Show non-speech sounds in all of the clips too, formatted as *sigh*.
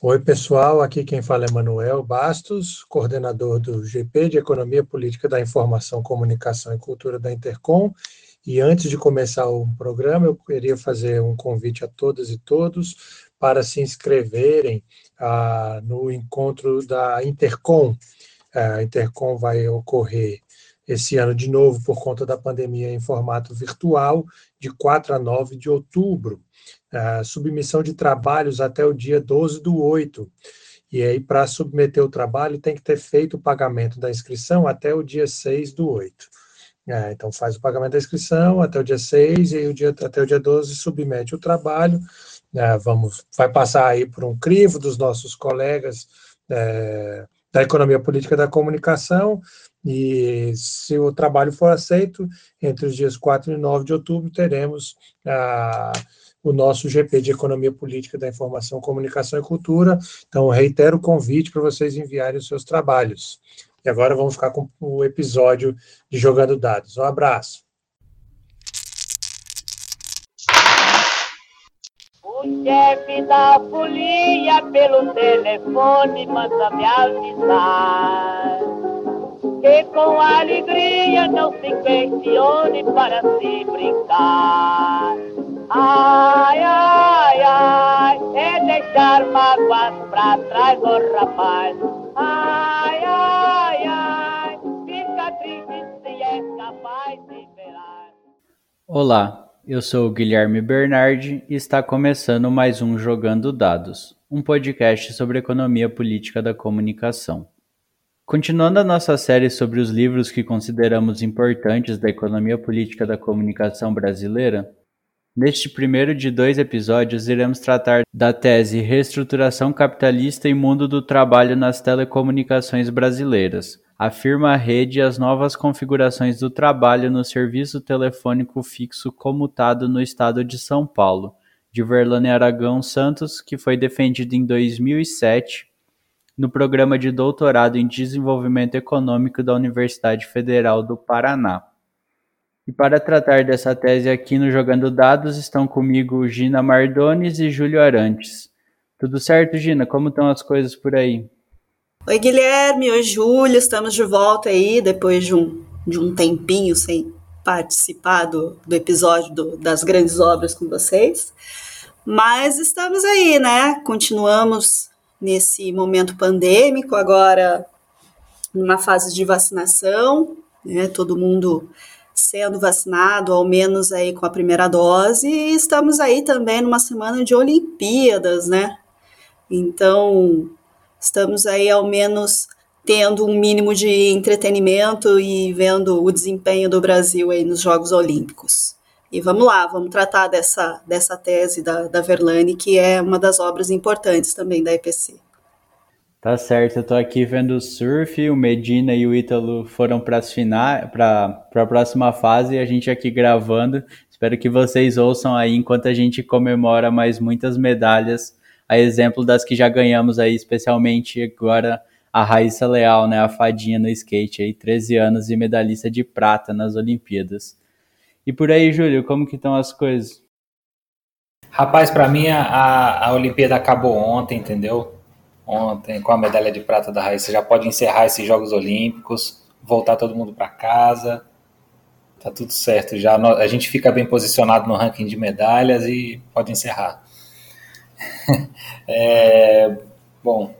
Oi, pessoal. Aqui quem fala é Manuel Bastos, coordenador do GP de Economia Política da Informação, Comunicação e Cultura da Intercom. E antes de começar o programa, eu queria fazer um convite a todas e todos para se inscreverem ah, no encontro da Intercom. A Intercom vai ocorrer esse ano de novo por conta da pandemia em formato virtual, de 4 a 9 de outubro. A submissão de trabalhos até o dia 12 do 8. E aí, para submeter o trabalho, tem que ter feito o pagamento da inscrição até o dia 6 do 8. É, então, faz o pagamento da inscrição até o dia 6 e o dia, até o dia 12 submete o trabalho. É, vamos, vai passar aí por um crivo dos nossos colegas é, da economia política da comunicação, e se o trabalho for aceito, entre os dias 4 e 9 de outubro, teremos ah, o nosso GP de Economia Política da Informação, Comunicação e Cultura. Então, reitero o convite para vocês enviarem os seus trabalhos. E agora vamos ficar com o episódio de Jogando Dados. Um abraço. O chefe da folia pelo telefone manda me avisar que com alegria não se questione para se brincar. Ai, ai, ai, é deixar mágoas pra trás, oh rapaz. Ai, ai, ai, fica triste se é capaz de verar. Olá, eu sou o Guilherme Bernardi e está começando mais um Jogando Dados, um podcast sobre economia política da comunicação. Continuando a nossa série sobre os livros que consideramos importantes da economia política da comunicação brasileira, neste primeiro de dois episódios iremos tratar da tese Reestruturação Capitalista e Mundo do Trabalho nas Telecomunicações Brasileiras, afirma a rede as novas configurações do trabalho no serviço telefônico fixo comutado no estado de São Paulo, de Verlane Aragão Santos, que foi defendido em 2007 no programa de doutorado em desenvolvimento econômico da Universidade Federal do Paraná. E para tratar dessa tese aqui no Jogando Dados estão comigo Gina Mardones e Júlio Arantes. Tudo certo, Gina? Como estão as coisas por aí? Oi, Guilherme. Oi, Júlio. Estamos de volta aí depois de um, de um tempinho sem participar do, do episódio do, das grandes obras com vocês. Mas estamos aí, né? Continuamos nesse momento pandêmico, agora numa fase de vacinação, né? Todo mundo sendo vacinado, ao menos aí com a primeira dose, e estamos aí também numa semana de Olimpíadas, né? Então, estamos aí ao menos tendo um mínimo de entretenimento e vendo o desempenho do Brasil aí nos Jogos Olímpicos. E vamos lá, vamos tratar dessa, dessa tese da, da Verlane, que é uma das obras importantes também da EPC. Tá certo, eu tô aqui vendo o surf, o Medina e o Ítalo foram para a próxima fase e a gente aqui gravando. Espero que vocês ouçam aí enquanto a gente comemora mais muitas medalhas a exemplo das que já ganhamos aí, especialmente agora a Raíssa Leal, né, a fadinha no skate aí, 13 anos e medalhista de prata nas Olimpíadas. E por aí, Júlio, como que estão as coisas? Rapaz, para mim a, a Olimpíada acabou ontem, entendeu? Ontem com a medalha de prata da Raíssa já pode encerrar esses Jogos Olímpicos, voltar todo mundo para casa. Tá tudo certo já. A gente fica bem posicionado no ranking de medalhas e pode encerrar. *laughs* é, bom,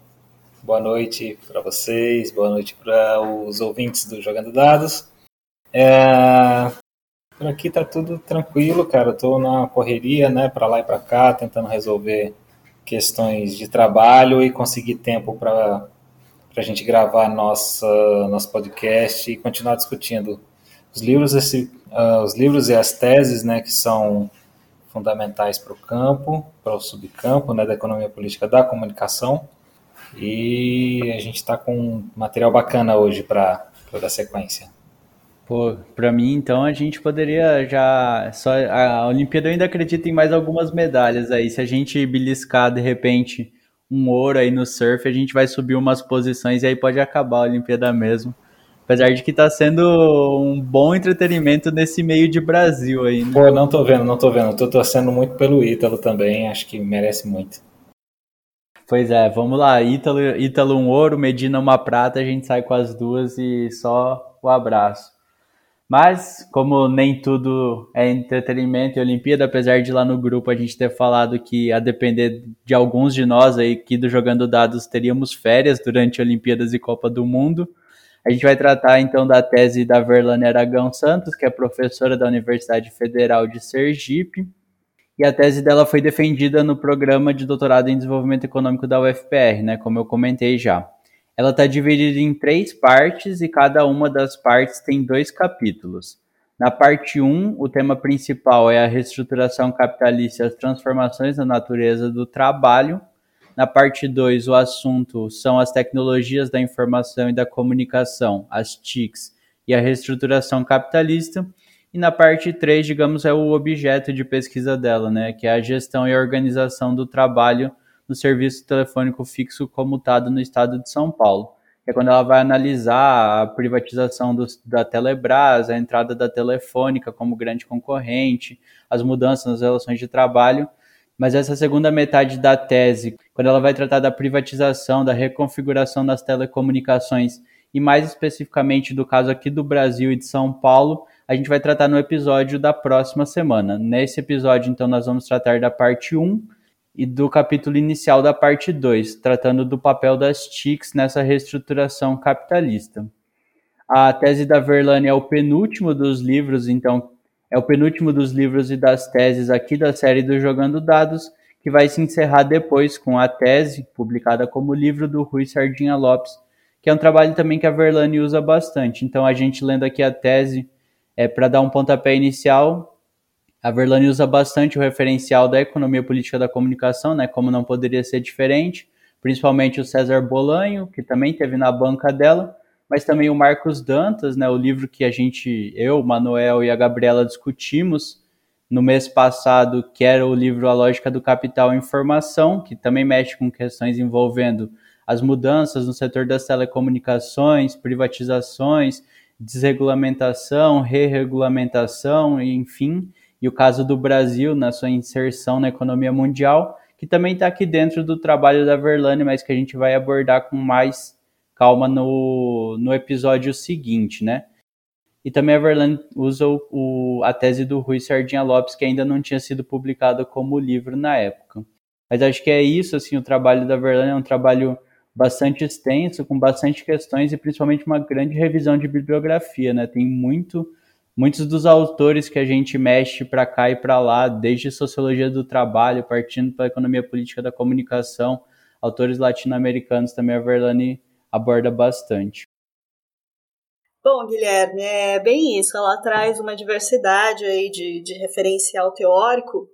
boa noite para vocês, boa noite para os ouvintes do Jogando Dados. É, por aqui tá tudo tranquilo, cara. Eu tô na correria, né, para lá e para cá, tentando resolver questões de trabalho e conseguir tempo para a gente gravar nossa, nosso podcast e continuar discutindo os livros, esse, uh, os livros e as teses, né, que são fundamentais para o campo, para o subcampo né, da economia política da comunicação. E a gente está com material bacana hoje para dar sequência. Pô, para mim, então, a gente poderia já. Só, a Olimpíada eu ainda acredito em mais algumas medalhas aí. Se a gente beliscar, de repente, um ouro aí no surf, a gente vai subir umas posições e aí pode acabar a Olimpíada mesmo. Apesar de que tá sendo um bom entretenimento nesse meio de Brasil aí. Né? Pô, não tô vendo, não tô vendo. Tô torcendo muito pelo Ítalo também, acho que merece muito. Pois é, vamos lá. Ítalo, Ítalo um ouro, Medina uma prata, a gente sai com as duas e só o abraço. Mas, como nem tudo é entretenimento e Olimpíada, apesar de lá no grupo a gente ter falado que, a depender de alguns de nós aí aqui do Jogando Dados, teríamos férias durante Olimpíadas e Copa do Mundo, a gente vai tratar então da tese da Verlane Aragão Santos, que é professora da Universidade Federal de Sergipe, e a tese dela foi defendida no programa de doutorado em desenvolvimento econômico da UFPR, né, como eu comentei já. Ela está dividida em três partes e cada uma das partes tem dois capítulos. Na parte 1, o tema principal é a reestruturação capitalista e as transformações na natureza do trabalho. Na parte 2, o assunto são as tecnologias da informação e da comunicação, as TICs, e a reestruturação capitalista. E na parte 3, digamos, é o objeto de pesquisa dela, né, que é a gestão e organização do trabalho no serviço telefônico fixo comutado no estado de São Paulo. É quando ela vai analisar a privatização do, da Telebrás, a entrada da Telefônica como grande concorrente, as mudanças nas relações de trabalho. Mas essa segunda metade da tese, quando ela vai tratar da privatização, da reconfiguração das telecomunicações e mais especificamente do caso aqui do Brasil e de São Paulo, a gente vai tratar no episódio da próxima semana. Nesse episódio, então, nós vamos tratar da parte 1 e do capítulo inicial da parte 2, tratando do papel das TICs nessa reestruturação capitalista. A tese da Verlaine é o penúltimo dos livros, então, é o penúltimo dos livros e das teses aqui da série do Jogando Dados, que vai se encerrar depois com a tese, publicada como livro do Rui Sardinha Lopes, que é um trabalho também que a Verlaine usa bastante. Então, a gente lendo aqui a tese, é para dar um pontapé inicial, a Verlane usa bastante o referencial da economia política da comunicação, né, como não poderia ser diferente, principalmente o César Bolanho, que também teve na banca dela, mas também o Marcos Dantas, né, o livro que a gente, eu, Manuel e a Gabriela discutimos no mês passado, que era o livro A Lógica do Capital e Informação, que também mexe com questões envolvendo as mudanças no setor das telecomunicações, privatizações, desregulamentação, re-regulamentação, enfim, e o caso do Brasil na sua inserção na economia mundial, que também está aqui dentro do trabalho da Verlane, mas que a gente vai abordar com mais calma no, no episódio seguinte, né? E também a Verlane usa o, o, a tese do Rui Sardinha Lopes, que ainda não tinha sido publicada como livro na época. Mas acho que é isso, assim, o trabalho da Verlane é um trabalho bastante extenso, com bastante questões e principalmente uma grande revisão de bibliografia, né? Tem muito muitos dos autores que a gente mexe para cá e para lá, desde sociologia do trabalho, partindo para economia política da comunicação, autores latino-americanos também a Verlane aborda bastante. Bom, Guilherme, é bem isso. Ela traz uma diversidade aí de, de referencial teórico,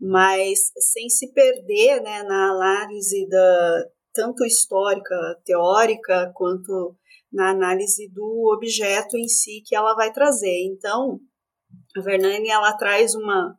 mas sem se perder né, na análise da tanto histórica, teórica, quanto na análise do objeto em si que ela vai trazer. Então, a Vernani ela traz uma,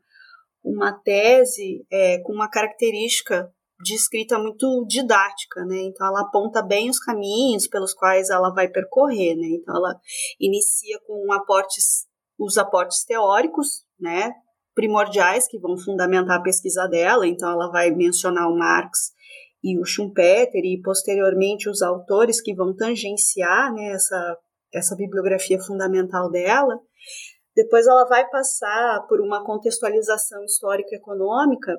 uma tese é, com uma característica de escrita muito didática, né? Então ela aponta bem os caminhos pelos quais ela vai percorrer, né? Então ela inicia com aportes, os aportes teóricos, né? Primordiais que vão fundamentar a pesquisa dela. Então ela vai mencionar o Marx e o Schumpeter e posteriormente os autores que vão tangenciar né, essa, essa bibliografia fundamental dela. Depois ela vai passar por uma contextualização histórico-econômica,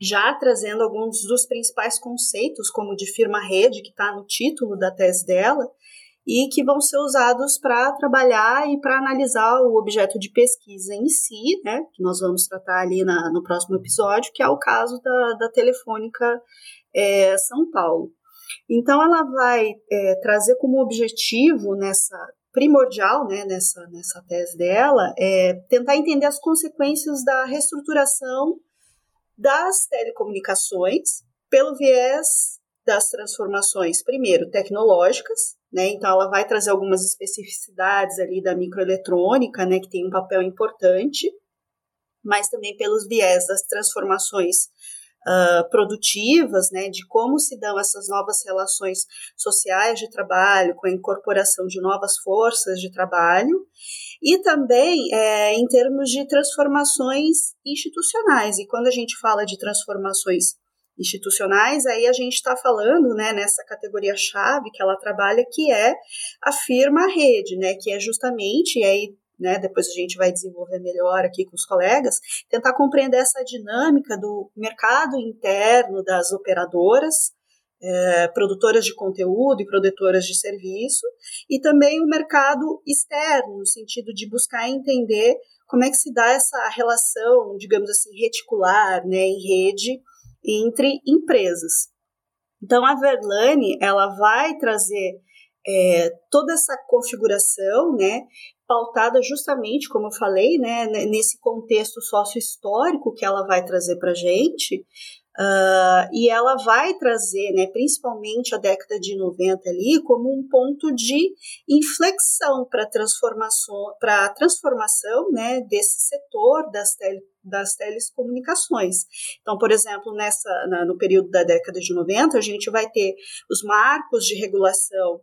já trazendo alguns dos principais conceitos, como de firma-rede, que está no título da tese dela, e que vão ser usados para trabalhar e para analisar o objeto de pesquisa em si, né, que nós vamos tratar ali na, no próximo episódio, que é o caso da, da telefônica é, São Paulo. Então, ela vai é, trazer como objetivo nessa primordial, né, nessa, nessa tese dela, é tentar entender as consequências da reestruturação das telecomunicações pelo viés das transformações, primeiro, tecnológicas, né, então ela vai trazer algumas especificidades ali da microeletrônica, né, que tem um papel importante, mas também pelos viés das transformações uh, produtivas, né, de como se dão essas novas relações sociais de trabalho, com a incorporação de novas forças de trabalho, e também é, em termos de transformações institucionais. E quando a gente fala de transformações institucionais, aí a gente está falando né, nessa categoria-chave que ela trabalha, que é a firma-rede, né, que é justamente, e aí né, depois a gente vai desenvolver melhor aqui com os colegas, tentar compreender essa dinâmica do mercado interno das operadoras, é, produtoras de conteúdo e produtoras de serviço, e também o mercado externo, no sentido de buscar entender como é que se dá essa relação, digamos assim, reticular, né, em rede, entre empresas. Então, a Verlane, ela vai trazer é, toda essa configuração, né, pautada justamente, como eu falei, né, nesse contexto sócio-histórico que ela vai trazer para a gente, Uh, e ela vai trazer, né, principalmente a década de 90 ali, como um ponto de inflexão para transformação, para transformação, né, desse setor das, tele, das telecomunicações. Então, por exemplo, nessa, na, no período da década de 90, a gente vai ter os marcos de regulação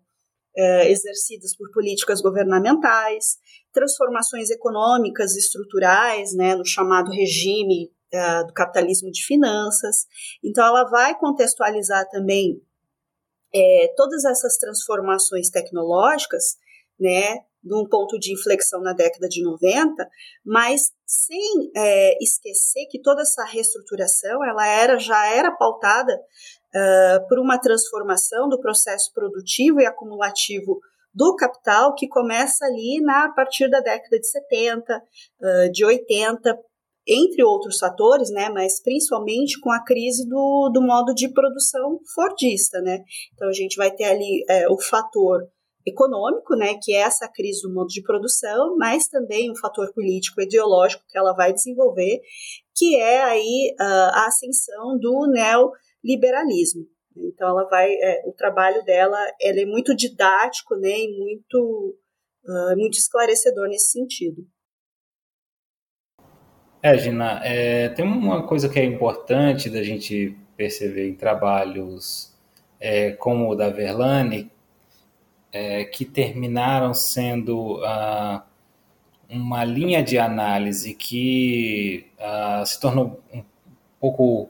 é, exercidas por políticas governamentais, transformações econômicas estruturais, né, no chamado regime uh, do capitalismo de finanças. Então, ela vai contextualizar também é, todas essas transformações tecnológicas, né, num ponto de inflexão na década de 90, mas sem é, esquecer que toda essa reestruturação ela era já era pautada uh, por uma transformação do processo produtivo e acumulativo do capital que começa ali na a partir da década de 70, uh, de 80, entre outros fatores, né, mas principalmente com a crise do, do modo de produção fordista, né. Então a gente vai ter ali é, o fator econômico, né, que é essa crise do modo de produção, mas também um fator político ideológico que ela vai desenvolver, que é aí uh, a ascensão do neoliberalismo. Então ela vai, é, o trabalho dela, ela é muito didático, né, e muito, uh, muito esclarecedor nesse sentido. É, Gina, é, tem uma coisa que é importante da gente perceber em trabalhos é, como o da Verlane, é, que terminaram sendo ah, uma linha de análise que ah, se tornou um pouco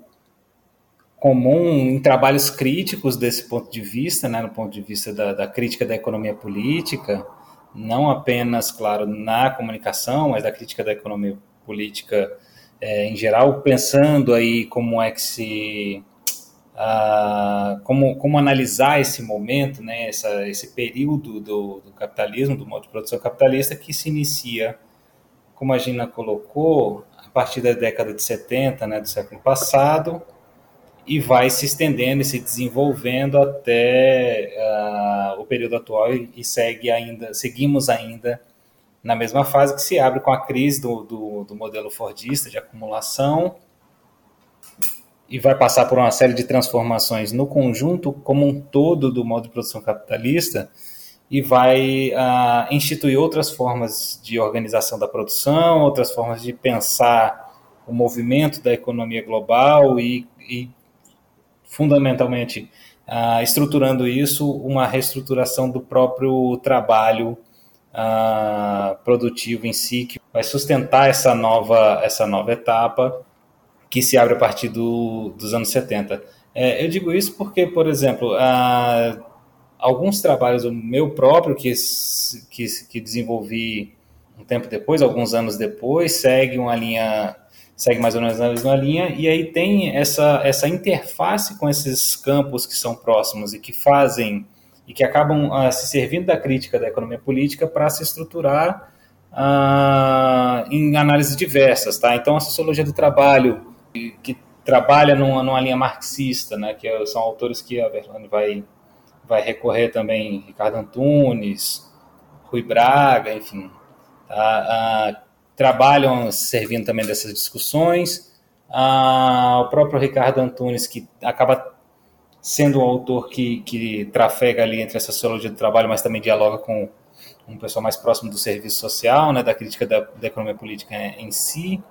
comum em trabalhos críticos desse ponto de vista, né, no ponto de vista da, da crítica da economia política, não apenas, claro, na comunicação, mas da crítica da economia política é, em geral, pensando aí como é que se uh, como, como analisar esse momento, né, essa, esse período do, do, capitalismo, do modo de produção capitalista que se inicia, como a Gina colocou, a partir da década de 70, né, do século passado, e vai se estendendo e se desenvolvendo até uh, o período atual e, segue ainda, seguimos ainda na mesma fase que se abre com a crise do, do, do modelo Fordista de acumulação e vai passar por uma série de transformações no conjunto como um todo do modo de produção capitalista e vai uh, instituir outras formas de organização da produção, outras formas de pensar o movimento da economia global e, e fundamentalmente, uh, estruturando isso, uma reestruturação do próprio trabalho uh, produtivo em si, que vai sustentar essa nova, essa nova etapa que se abre a partir do, dos anos 70. É, eu digo isso porque, por exemplo, uh, alguns trabalhos, o meu próprio, que, que, que desenvolvi um tempo depois, alguns anos depois, segue uma linha segue mais ou menos na mesma linha, e aí tem essa, essa interface com esses campos que são próximos e que fazem e que acabam uh, se servindo da crítica da economia política para se estruturar uh, em análises diversas, tá? Então a sociologia do trabalho que trabalha numa, numa linha marxista, né? Que são autores que a Verlane vai vai recorrer também, Ricardo Antunes, Rui Braga, enfim, tá? uh, trabalham servindo também dessas discussões. o próprio Ricardo Antunes que acaba sendo um autor que, que trafega ali entre a sociologia do trabalho, mas também dialoga com um pessoal mais próximo do serviço social, né, da crítica da, da economia política em si.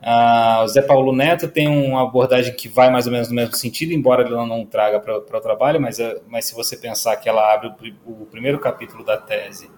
Uh, o Zé Paulo Neto tem uma abordagem que vai mais ou menos no mesmo sentido, embora ele não traga para o trabalho, mas, é, mas se você pensar que ela abre o, o primeiro capítulo da tese,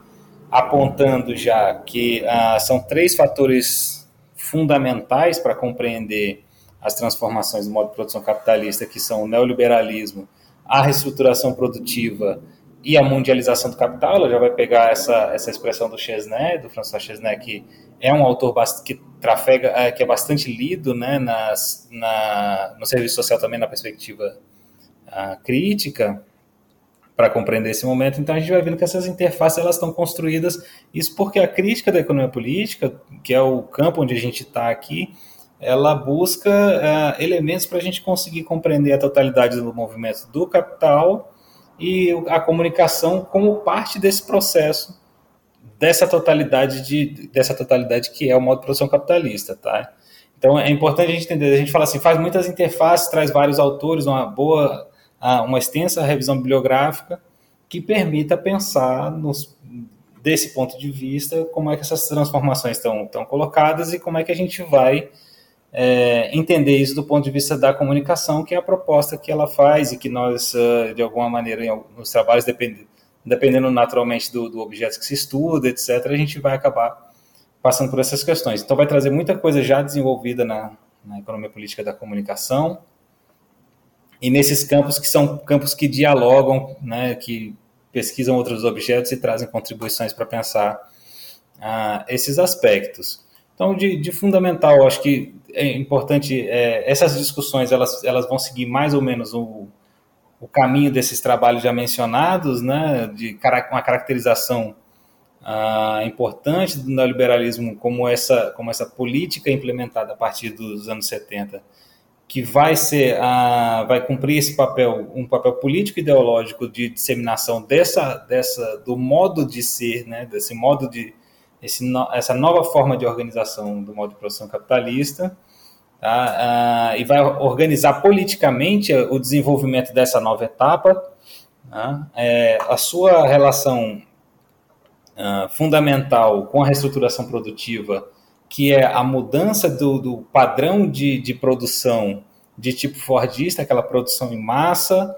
apontando já que uh, são três fatores fundamentais para compreender as transformações do modo de produção capitalista, que são o neoliberalismo, a reestruturação produtiva e a mundialização do capital. Ela já vai pegar essa, essa expressão do Chesney, do François Chesney, que é um autor que trafega, é, que é bastante lido né, nas, na, no serviço social também na perspectiva uh, crítica para compreender esse momento. Então a gente vai vendo que essas interfaces elas estão construídas. Isso porque a crítica da economia política, que é o campo onde a gente está aqui, ela busca uh, elementos para a gente conseguir compreender a totalidade do movimento do capital e a comunicação como parte desse processo dessa totalidade de dessa totalidade que é o modo de produção capitalista, tá? Então é importante a gente entender. A gente fala assim, faz muitas interfaces, traz vários autores, uma boa, uma extensa revisão bibliográfica que permita pensar nos, desse ponto de vista como é que essas transformações estão, estão colocadas e como é que a gente vai é, entender isso do ponto de vista da comunicação, que é a proposta que ela faz e que nós, ah, de alguma maneira, nos trabalhos, dependendo, dependendo naturalmente do, do objeto que se estuda, etc., a gente vai acabar passando por essas questões. Então, vai trazer muita coisa já desenvolvida na, na economia política da comunicação e nesses campos que são campos que dialogam, né, que pesquisam outros objetos e trazem contribuições para pensar uh, esses aspectos. Então, de, de, fundamental, acho que é importante, é, essas discussões elas, elas vão seguir mais ou menos o, o caminho desses trabalhos já mencionados, né, de uma caracterização ah, importante do neoliberalismo como essa, como essa política implementada a partir dos anos 70, que vai ser ah, vai cumprir esse papel, um papel político ideológico de disseminação dessa, dessa do modo de ser, né, desse modo de esse, essa nova forma de organização do modo de produção capitalista, tá? uh, e vai organizar politicamente o desenvolvimento dessa nova etapa. Tá? É, a sua relação uh, fundamental com a reestruturação produtiva, que é a mudança do, do padrão de, de produção de tipo fordista, aquela produção em massa,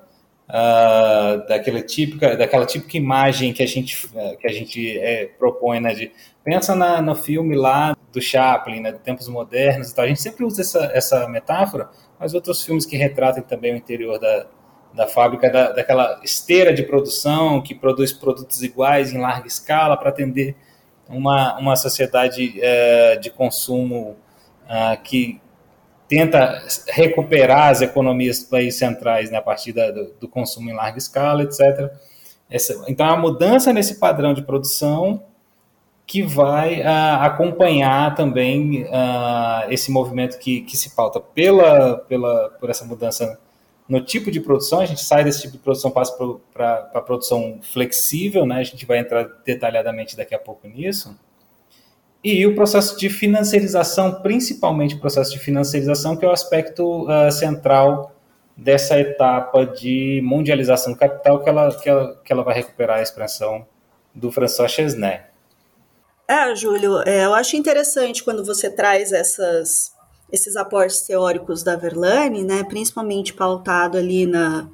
uh, daquela típica, daquela típica imagem que a gente, uh, que a gente é, propõe, né, de pensa na, no filme lá do Chaplin, né, de tempos modernos, então a gente sempre usa essa, essa metáfora, mas outros filmes que retratam também o interior da, da fábrica, da, daquela esteira de produção que produz produtos iguais em larga escala para atender uma, uma sociedade uh, de consumo uh, que tenta recuperar as economias dos países centrais né, a partir da, do, do, consumo em larga escala, etc. Essa, então, a mudança nesse padrão de produção que vai uh, acompanhar também uh, esse movimento que, que se pauta pela, pela, por essa mudança no tipo de produção, a gente sai desse tipo de produção, passa para a produção flexível, né? a gente vai entrar detalhadamente daqui a pouco nisso, e o processo de financiarização, principalmente o processo de financiarização, que é o aspecto uh, central dessa etapa de mundialização do capital, que ela, que ela, que ela vai recuperar a expressão do François Chesney. É, Júlio, é, eu acho interessante quando você traz essas, esses aportes teóricos da Verlaine, né, principalmente pautado ali na,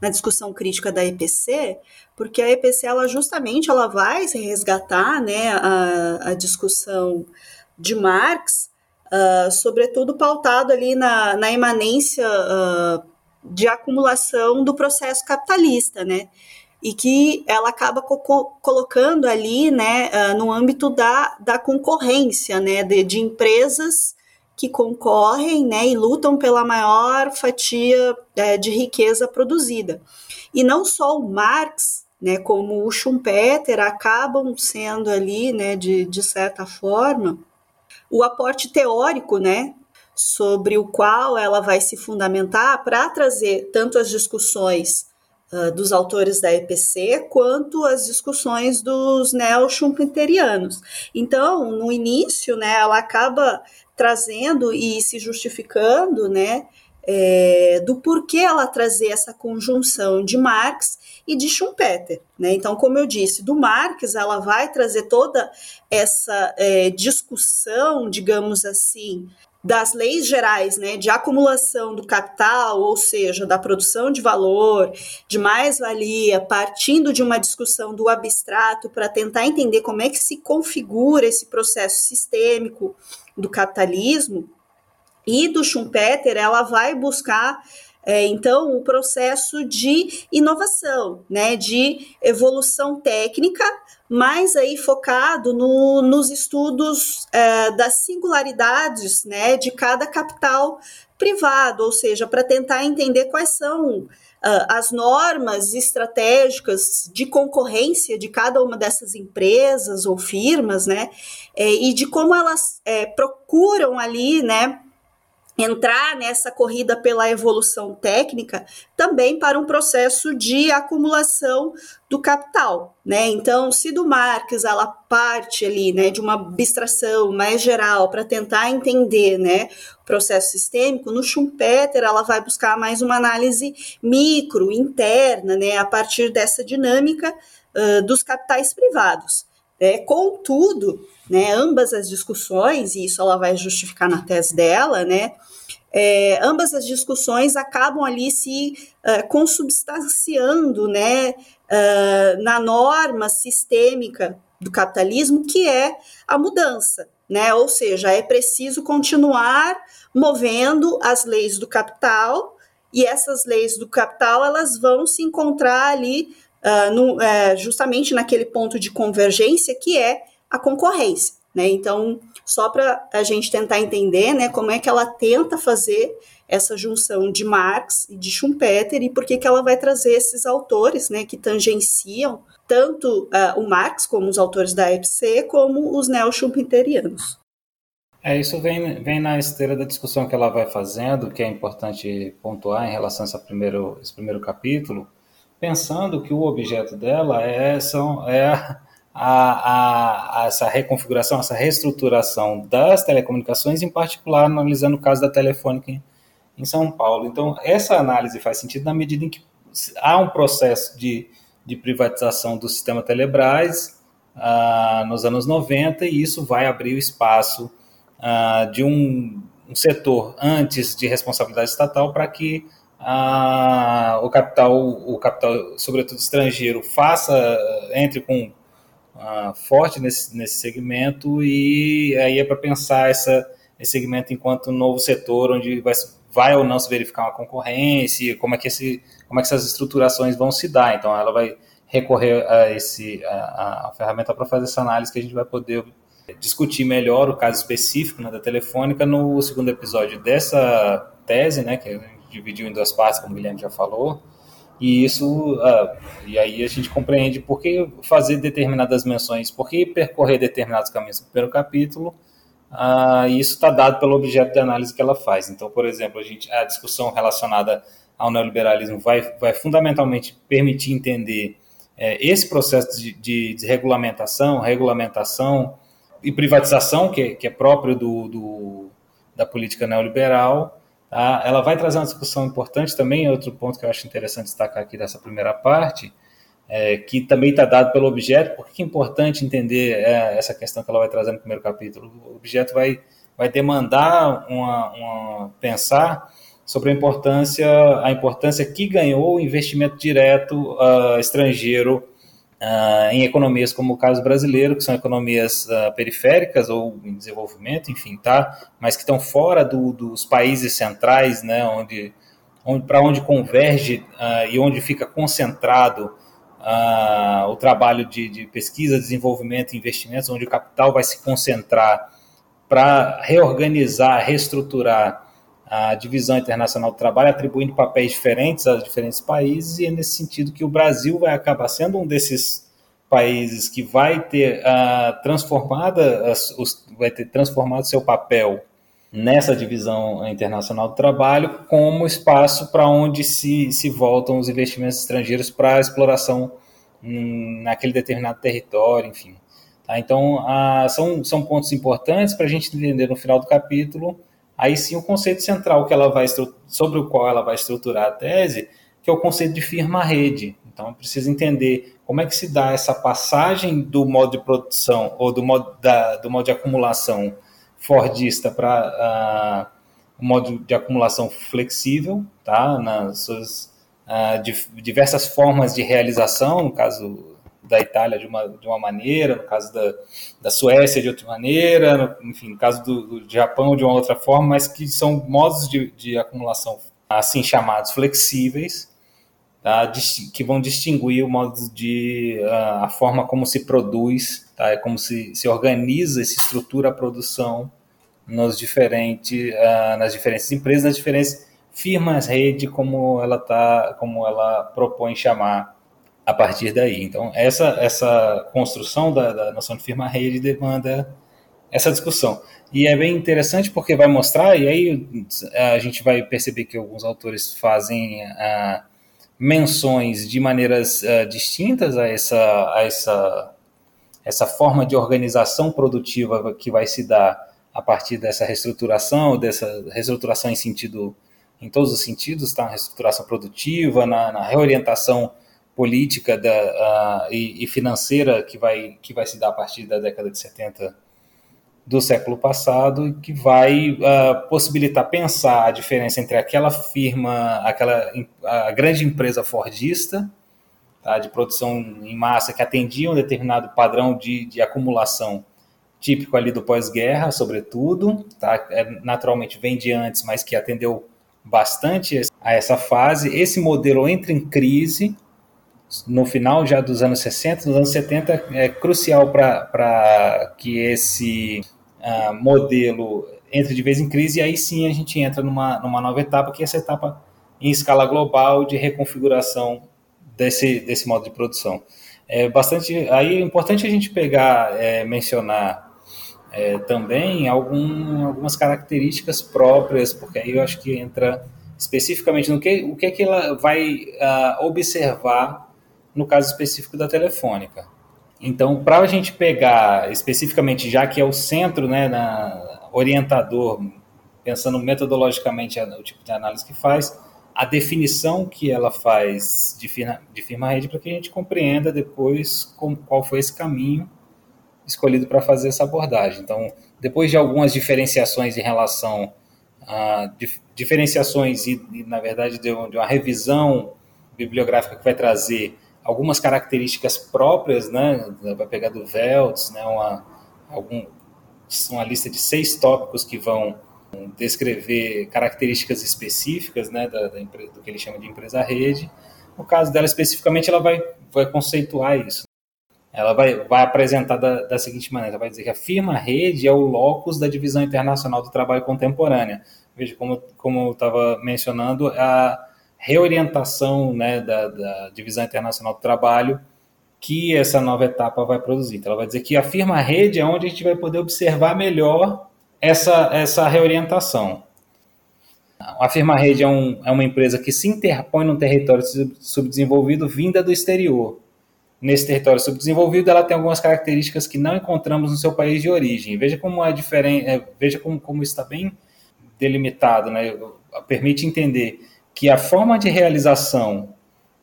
na discussão crítica da EPC, porque a EPC ela justamente ela vai resgatar né, a, a discussão de Marx, uh, sobretudo pautado ali na, na imanência uh, de acumulação do processo capitalista, né? E que ela acaba co colocando ali, né, uh, no âmbito da, da concorrência, né, de, de empresas que concorrem, né, e lutam pela maior fatia uh, de riqueza produzida. E não só o Marx né, como o Schumpeter, acabam sendo ali, né, de, de certa forma, o aporte teórico, né, sobre o qual ela vai se fundamentar para trazer tanto as discussões uh, dos autores da EPC quanto as discussões dos neo-schumpeterianos. Então, no início, né, ela acaba trazendo e se justificando, né, é, do porquê ela trazer essa conjunção de Marx e de Schumpeter. Né? Então, como eu disse, do Marx ela vai trazer toda essa é, discussão, digamos assim, das leis gerais, né, de acumulação do capital, ou seja, da produção de valor, de mais-valia, partindo de uma discussão do abstrato para tentar entender como é que se configura esse processo sistêmico do capitalismo, E do Schumpeter, ela vai buscar é, então, o processo de inovação, né, de evolução técnica, mais aí focado no, nos estudos é, das singularidades, né, de cada capital privado, ou seja, para tentar entender quais são uh, as normas estratégicas de concorrência de cada uma dessas empresas ou firmas, né, é, e de como elas é, procuram ali, né, entrar nessa corrida pela evolução técnica também para um processo de acumulação do capital, né? Então, se do Marx ela parte ali, né, de uma abstração mais geral para tentar entender, né, o processo sistêmico, no Schumpeter ela vai buscar mais uma análise micro, interna, né, a partir dessa dinâmica uh, dos capitais privados. É, contudo, né, ambas as discussões, e isso ela vai justificar na tese dela, né, é, ambas as discussões acabam ali se uh, consubstanciando né, uh, na norma sistêmica do capitalismo, que é a mudança. Né? Ou seja, é preciso continuar movendo as leis do capital, e essas leis do capital elas vão se encontrar ali uh, no, uh, justamente naquele ponto de convergência que é a concorrência. Né? Então, só para a gente tentar entender né, como é que ela tenta fazer essa junção de Marx e de Schumpeter e por que, ela vai trazer esses autores né, que tangenciam tanto uh, o Marx, como os autores da EPC, como os neo-schumpeterianos. É, isso vem, vem na esteira da discussão que ela vai fazendo, que é importante pontuar em relação a esse primeiro, esse primeiro capítulo, pensando que o objeto dela é, são, é a, a, a, essa reconfiguração, essa reestruturação das telecomunicações, em particular analisando o caso da Telefônica em, em São Paulo. Então, essa análise faz sentido na medida em que há um processo de, de privatização do sistema Telebrás ah, nos anos 90 e isso vai abrir o espaço ah, de um, um, setor antes de responsabilidade estatal para que ah, o capital, o capital, sobretudo estrangeiro, faça, entre com uh, forte nesse, nesse segmento e aí é para pensar essa, esse segmento enquanto um novo setor onde vai, vai ou não se verificar uma concorrência, como é que, esse, como é que essas estruturações vão se dar. Então, ela vai recorrer a, esse, a, a ferramenta para fazer essa análise que a gente vai poder discutir melhor o caso específico né, da Telefônica no segundo episódio dessa tese, né, que a gente dividiu em duas partes, como o Guilherme já falou, e isso, uh, e aí a gente compreende por que fazer determinadas menções, por que percorrer determinados caminhos no primeiro capítulo, uh, e isso está dado pelo objeto de análise que ela faz. Então, por exemplo, a, gente, a discussão relacionada ao neoliberalismo vai, vai fundamentalmente permitir entender é, esse processo de, de desregulamentação, regulamentação e privatização, que, que é próprio do, do da política neoliberal, Tá? Ela vai trazer uma discussão importante também, outro ponto que eu acho interessante destacar aqui dessa primeira parte, é, que também está dado pelo objeto, por que é importante entender é, essa questão que ela vai trazer no primeiro capítulo? O objeto vai, vai demandar uma, uma, pensar sobre a importância, a importância que ganhou o investimento direto uh, estrangeiro uh, em economias como o caso brasileiro, que são economias uh, periféricas ou em desenvolvimento, enfim, tá? Mas que estão fora do, dos países centrais, né? Onde, onde para onde converge uh, e onde fica concentrado o trabalho de, de pesquisa, desenvolvimento e investimentos, onde o capital vai se concentrar para reorganizar, reestruturar a divisão internacional do trabalho, atribuindo papéis diferentes a diferentes países, e é nesse sentido que o Brasil vai acabar sendo um desses países que vai ter uh, transformada os, vai ter transformado seu papel nessa divisão internacional do trabalho como espaço para onde se, se voltam os investimentos estrangeiros para exploração hum, naquele determinado território, enfim. Tá? Então, uh, são, são pontos importantes para a gente entender no final do capítulo Aí sim o conceito central que ela vai sobre o qual ela vai estruturar a tese, que é o conceito de firma-rede. Então precisa entender como é que se dá essa passagem do modo de produção ou do modo, da, do modo de acumulação fordista para o modo de acumulação flexível, tá? nas suas uh, diversas formas de realização, no caso da Itália de uma, de uma maneira, no caso da, da Suécia de outra maneira, no, enfim, no caso do, do, Japão de uma outra forma, mas que são modos de, de acumulação assim chamados flexíveis, tá, que vão distinguir o modo de uh, a forma como se produz, tá, é como se, se organiza, se estrutura a produção nos diferentes, uh, nas diferentes empresas, nas diferentes firmas rede, como ela tá, como ela propõe chamar a partir daí. Então, essa, essa construção da, da noção de firma-rede demanda essa discussão. E é bem interessante porque vai mostrar, e aí a gente vai perceber que alguns autores fazem ah, menções de maneiras ah, distintas a essa, a essa, essa forma de organização produtiva que vai se dar a partir dessa reestruturação, dessa reestruturação em sentido, em todos os sentidos, tá? reestruturação produtiva, na, na reorientação política da, uh, e, e, financeira que vai, que vai se dar a partir da década de 70 do século passado e que vai uh, possibilitar pensar a diferença entre aquela firma, aquela a grande empresa fordista, tá, de produção em massa que atendia um determinado padrão de, de acumulação típico ali do pós-guerra, sobretudo, tá, é, naturalmente vem de antes, mas que atendeu bastante a essa fase. Esse modelo entra em crise no final já dos anos 60, nos anos 70, é crucial para que esse uh, modelo entre de vez em crise, e aí sim a gente entra numa, numa nova etapa, que é essa etapa em escala global de reconfiguração desse, desse modo de produção. É bastante, aí é importante a gente pegar, é, mencionar é, também algum, algumas características próprias, porque aí eu acho que entra especificamente no que o que, é que ela vai uh, observar no caso específico da telefônica. Então, para a gente pegar especificamente, já que é o centro, né, na, orientador, pensando metodologicamente o tipo de análise que faz, a definição que ela faz de firma, de firma rede para que a gente compreenda depois qual foi esse caminho escolhido para fazer essa abordagem. Então, depois de algumas diferenciações em relação a dif, diferenciações e, e, na verdade, de, de uma revisão bibliográfica que vai trazer algumas características próprias, né? Vai pegar do Veltz, né? Uma, algum, uma lista de seis tópicos que vão descrever características específicas, né? Da, da do que ele chama de empresa-rede. No caso dela especificamente, ela vai, vai conceituar isso. Ela vai, vai apresentar da, da seguinte maneira: ela vai dizer que a firma-rede é o locus da divisão internacional do trabalho contemporânea. Veja, como, como eu estava mencionando, a reorientação né, da, da, divisão internacional do trabalho que essa nova etapa vai produzir. Então, ela vai dizer que a firma rede é onde a gente vai poder observar melhor essa, essa reorientação. A firma rede é, um, é uma empresa que se interpõe num território subdesenvolvido vinda do exterior. Nesse território subdesenvolvido, ela tem algumas características que não encontramos no seu país de origem. Veja como é diferente, é, veja como, como está bem delimitado, né? Permite entender que a forma de realização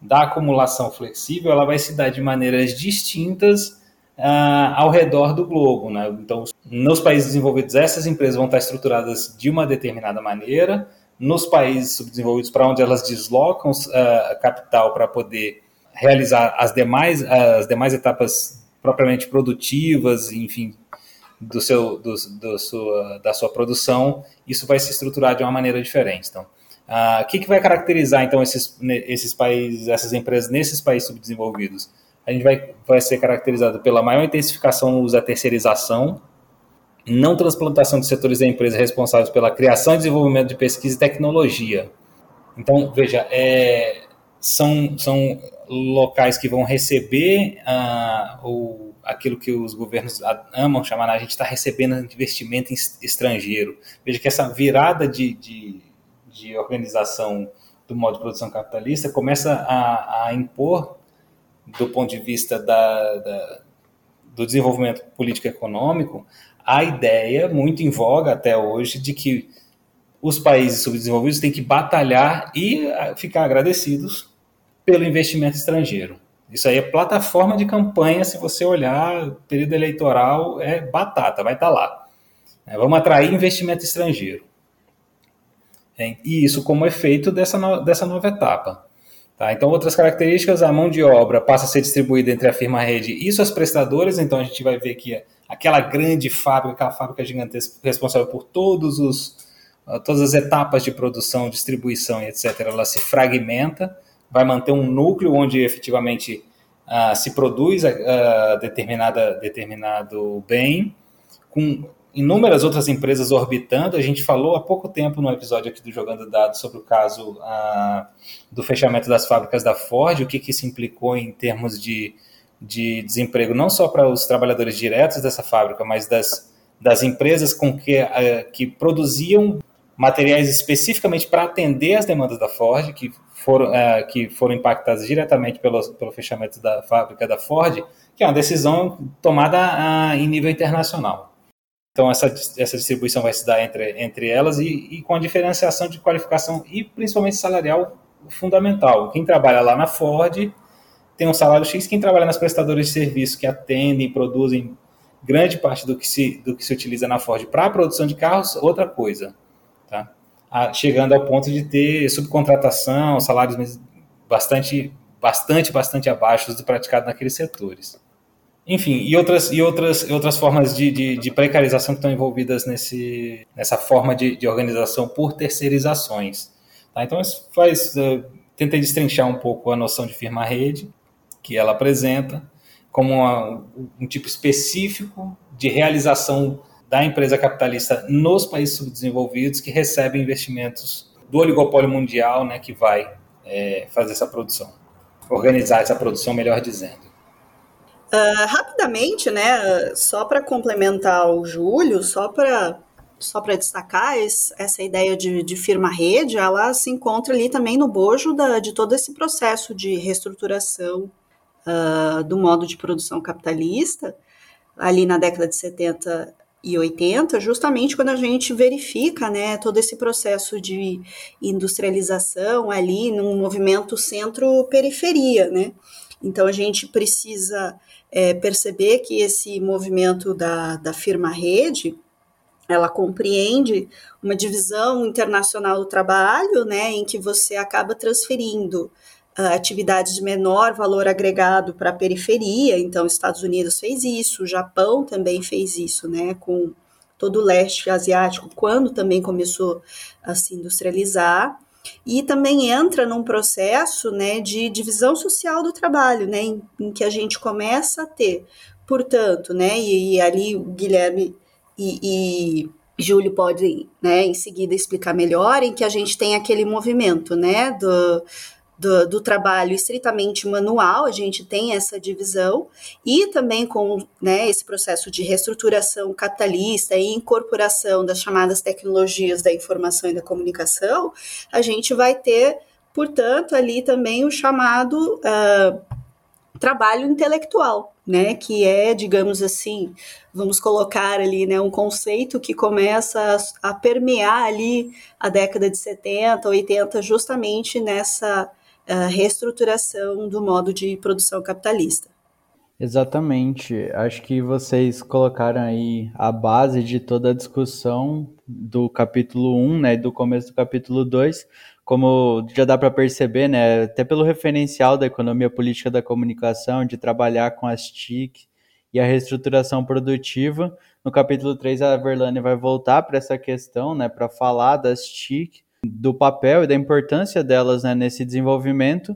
da acumulação flexível ela vai se dar de maneiras distintas uh, ao redor do globo. Né? Então, nos países desenvolvidos, essas empresas vão estar estruturadas de uma determinada maneira. Nos países subdesenvolvidos, para onde elas deslocam uh, capital para poder realizar as demais, as demais etapas propriamente produtivas, enfim, do seu, do, do sua, da sua produção, isso vai se estruturar de uma maneira diferente. Então, ah, o que, que vai caracterizar, então, esses, esses países, essas empresas nesses países subdesenvolvidos? A gente vai, vai ser caracterizado pela maior intensificação no uso da terceirização, não transplantação de setores da empresa responsáveis pela criação e desenvolvimento de pesquisa e tecnologia. Então, veja, é, são, são locais que vão receber uh, o, aquilo que os governos amam chamar, a gente está recebendo investimento estrangeiro. Veja que essa virada de, de de organização do modo de produção capitalista começa a, a impor, do ponto de vista da, da, do desenvolvimento político-econômico, a ideia muito em voga até hoje de que os países subdesenvolvidos têm que batalhar e ah, ficar agradecidos pelo investimento estrangeiro. Isso aí é plataforma de campanha, se você olhar, período eleitoral é batata, vai estar tá lá. É, vamos atrair investimento estrangeiro. E isso como efeito dessa, no, dessa nova etapa. Tá? Então, outras características, a mão de obra passa a ser distribuída entre a firma rede e suas prestadoras, então a gente vai ver que aquela grande fábrica, aquela fábrica gigantesca responsável por todos os, ah, todas as etapas de produção, distribuição e etc., ela se fragmenta, vai manter um núcleo onde efetivamente uh, se produz uh, determinada, determinado bem, com inúmeras outras empresas orbitando. A gente falou há pouco tempo no episódio aqui do Jogando Dados sobre o caso uh, do fechamento das fábricas da Ford, o que, que isso implicou em termos de, de desemprego, não só para os trabalhadores diretos dessa fábrica, mas das, das empresas com que, uh, que produziam materiais especificamente para atender as demandas da Ford, que foram, uh, que foram impactadas diretamente pelo, pelo fechamento da fábrica da Ford, que é uma decisão tomada em nível internacional. Então, essa, essa distribuição vai se dar entre, entre elas e, e com a diferenciação de qualificação e principalmente salarial fundamental. Quem trabalha lá na Ford tem um salário X, quem trabalha nas prestadoras de serviço que atendem, produzem grande parte do que se, do que se utiliza na Ford para a produção de carros, outra coisa. Tá? chegando ao ponto de ter subcontratação, salários bastante, bastante, bastante abaixo do praticado naqueles setores. Enfim, e outras, e outras, outras formas de, de, de precarização que estão envolvidas nesse, nessa forma de, de organização por terceirizações. Tá? Então, isso faz. Uh, tentei destrinchar um pouco a noção de firma-rede que ela apresenta, como uma, um tipo específico de realização da empresa capitalista nos países subdesenvolvidos que recebem investimentos do oligopólio mundial, né, que vai é, fazer essa produção, organizar essa produção, melhor dizendo. Uh, rapidamente, né, só para complementar o Júlio, só para só para destacar esse, essa ideia de, de firma-rede, ela se encontra ali também no bojo da, de todo esse processo de reestruturação uh, do modo de produção capitalista, ali na década de 70 e 80, justamente quando a gente verifica né, todo esse processo de industrialização ali num movimento centro-periferia. Né? Então a gente precisa é, perceber que esse movimento da, da firma rede ela compreende uma divisão internacional do trabalho, né, em que você acaba transferindo uh, atividades de menor valor agregado para a periferia. Então, Estados Unidos fez isso, o Japão também fez isso, né, com todo o leste asiático, quando também começou a se industrializar e também entra num processo né, de divisão social do trabalho, né, em, em que a gente começa a ter, portanto, né, e, e ali o Guilherme e, e Júlio pode, né, em seguida explicar melhor, em que a gente tem aquele movimento, né, do, do, do, trabalho estritamente manual, a gente tem essa divisão, e também com né, esse processo de reestruturação capitalista e incorporação das chamadas tecnologias da informação e da comunicação, a gente vai ter, portanto, ali também o chamado uh, trabalho intelectual, né, que é, digamos assim, vamos colocar ali, né, um conceito que começa a, a permear ali a década de 70, 80, justamente nessa a reestruturação do modo de produção capitalista. Exatamente. Acho que vocês colocaram aí a base de toda a discussão do capítulo 1, né, do começo do capítulo 2, como já dá para perceber, né, até pelo referencial da economia política da comunicação, de trabalhar com as TIC e a reestruturação produtiva. No capítulo 3, a Verlane vai voltar para essa questão, né, para falar das TIC, do papel e da importância delas né, nesse desenvolvimento.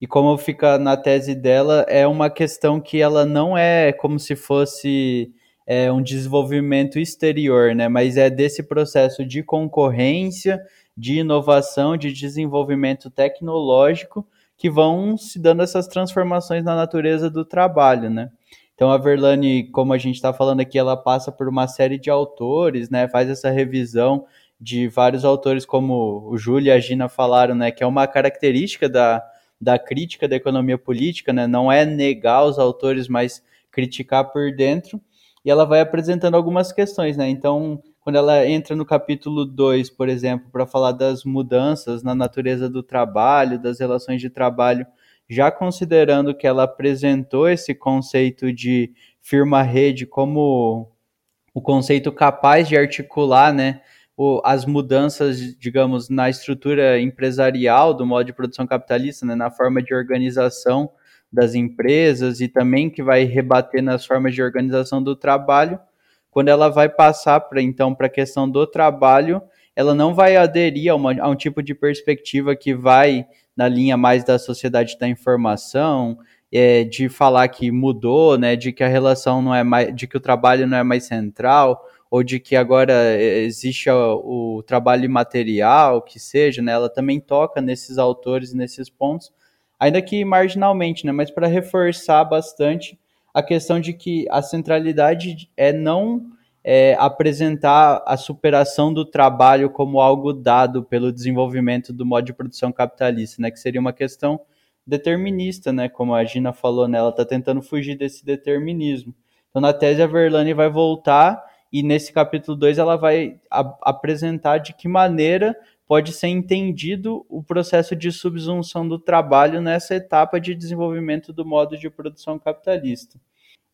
E como fica na tese dela, é uma questão que ela não é como se fosse é, um desenvolvimento exterior, né? Mas é desse processo de concorrência, de inovação, de desenvolvimento tecnológico que vão se dando essas transformações na natureza do trabalho, né? Então a Verlane, como a gente está falando aqui, ela passa por uma série de autores, né? Faz essa revisão de vários autores, como o Júlio e a Gina falaram, né, que é uma característica da, da crítica da economia política, né, não é negar os autores, mas criticar por dentro, e ela vai apresentando algumas questões, né, então, quando ela entra no capítulo 2, por exemplo, para falar das mudanças na natureza do trabalho, das relações de trabalho, já considerando que ela apresentou esse conceito de firma-rede como o conceito capaz de articular, né, o, as mudanças, digamos, na estrutura empresarial do modo de produção capitalista, né, na forma de organização das empresas e também que vai rebater nas formas de organização do trabalho, quando ela vai passar para então para a questão do trabalho, ela não vai aderir a, uma, a um tipo de perspectiva que vai na linha mais da sociedade da informação, é, de falar que mudou, né, de que a relação não é mais, de que o trabalho não é mais central, ou de que agora é, existe o, o trabalho material, que seja, né, ela também toca nesses autores, nesses pontos, ainda que marginalmente, né, mas para reforçar bastante a questão de que a centralidade é não é, apresentar a superação do trabalho como algo dado pelo desenvolvimento do modo de produção capitalista, né, que seria uma questão determinista, né? Como a Gina falou, né? Ela está tentando fugir desse determinismo. Então, na tese, a Verlaine vai voltar e nesse capítulo 2 ela vai apresentar de que maneira pode ser entendido o processo de subsunção do trabalho nessa etapa de desenvolvimento do modo de produção capitalista.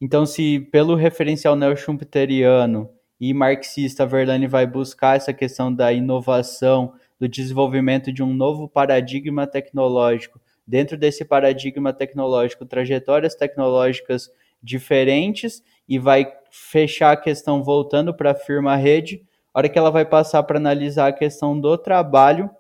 Então, se pelo referencial neo-schumpeteriano e marxista, Verlaine vai buscar essa questão da inovação, do desenvolvimento de um novo paradigma tecnológico dentro desse paradigma tecnológico, trajetórias tecnológicas diferentes e vai fechar a questão voltando para a firma rede, a hora que ela vai passar para analisar a questão do trabalho,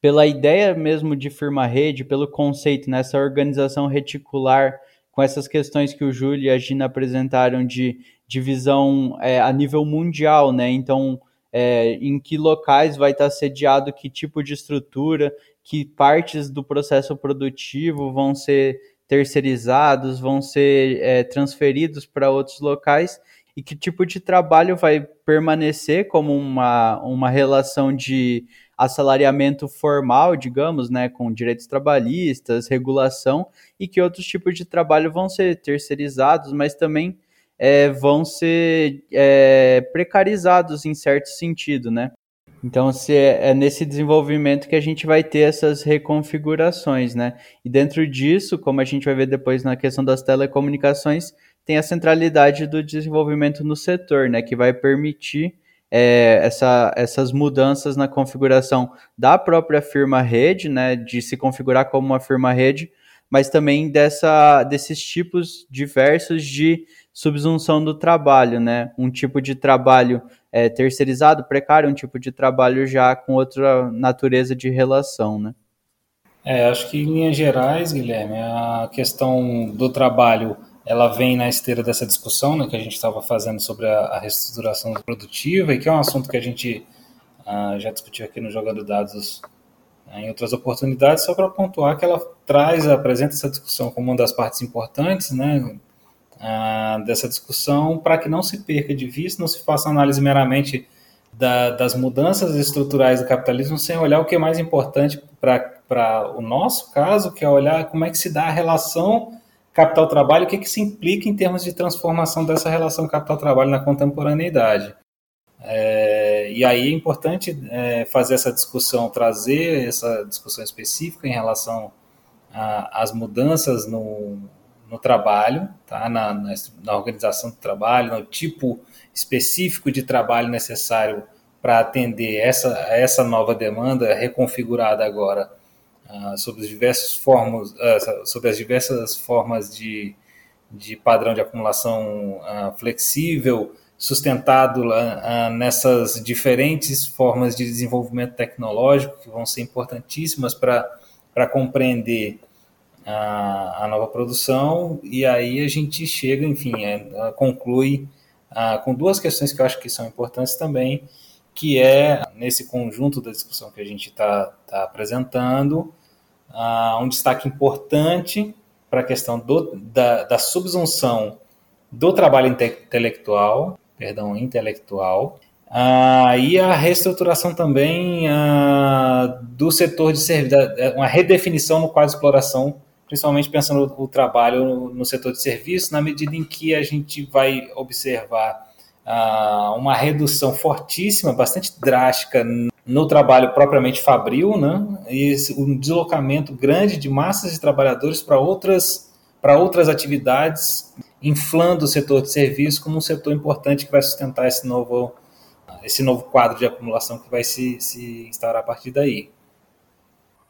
pela ideia mesmo de firma rede, pelo conceito nessa organização reticular, com essas questões que o Júlio e a Gina apresentaram de divisão é, a nível mundial, né? Então, é, em que locais vai estar sediado que tipo de estrutura, que partes do processo produtivo vão ser terceirizados, vão ser é, transferidos para outros locais e que tipo de trabalho vai permanecer como uma, uma relação de assalariamento formal, digamos, né, com direitos trabalhistas, regulação, e que outros tipos de trabalho vão ser terceirizados, mas também é, vão ser é, precarizados em certo sentido, né? Então, se é, é nesse desenvolvimento que a gente vai ter essas reconfigurações, né? E dentro disso, como a gente vai ver depois na questão das telecomunicações, tem a centralidade do desenvolvimento no setor, né? Que vai permitir é, essa, essas mudanças na configuração da própria firma rede, né? De se configurar como uma firma rede, mas também dessa, desses tipos diversos de subsunção do trabalho, né? Um tipo de trabalho é, terceirizado, precário, um tipo de trabalho já com outra natureza de relação, né? É, acho que em linhas gerais, Guilherme, a questão do trabalho ela vem na esteira dessa discussão né, que a gente estava fazendo sobre a, a, reestruturação produtiva e que é um assunto que a gente ah, já discutiu aqui no Jogando Dados né, em outras oportunidades, só para pontuar que ela traz, apresenta essa discussão como uma das partes importantes, né, dessa discussão para que não se perca de vista, não se faça análise meramente da, das mudanças estruturais do capitalismo sem olhar o que é mais importante para o nosso caso, que é olhar como é que se dá a relação capital-trabalho, o que, que se implica em termos de transformação dessa relação capital-trabalho na contemporaneidade. É, e aí é importante é, fazer essa discussão, trazer essa discussão específica em relação às mudanças no, no trabalho, tá? na, na, na organização do trabalho, no tipo específico de trabalho necessário para atender essa, essa nova demanda reconfigurada agora uh, sobre, as diversas formas, uh, sobre as diversas formas de, de padrão de acumulação uh, flexível, sustentado nessas diferentes formas de desenvolvimento tecnológico que vão ser importantíssimas para compreender a, a nova produção e aí a gente chega, enfim, é, conclui com duas questões que eu acho que são importantes também, que é nesse conjunto da discussão que a gente está tá apresentando, um destaque importante para a questão do, da, da subsunção do trabalho intelectual, perdão, intelectual, ah, e a reestruturação também ah, do setor de serviço, uma redefinição no quadro de exploração principalmente pensando o trabalho no setor de serviço, na medida em que a gente vai observar ah, uma redução fortíssima, bastante drástica no trabalho propriamente fabril, né? e um deslocamento grande de massas de trabalhadores para outras, para outras atividades, inflando o setor de serviço como um setor importante que vai sustentar esse novo, esse novo quadro de acumulação que vai se, se instaurar a partir daí.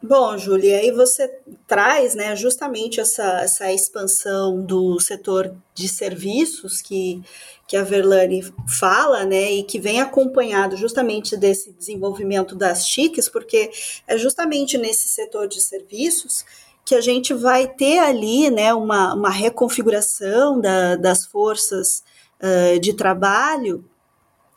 Bom, Júlia, aí você traz né, justamente essa, essa expansão do setor de serviços que, que a Verlane fala, né, e que vem acompanhado justamente desse desenvolvimento das TICs, porque é justamente nesse setor de serviços que a gente vai ter ali né, uma, uma reconfiguração da, das forças uh, de trabalho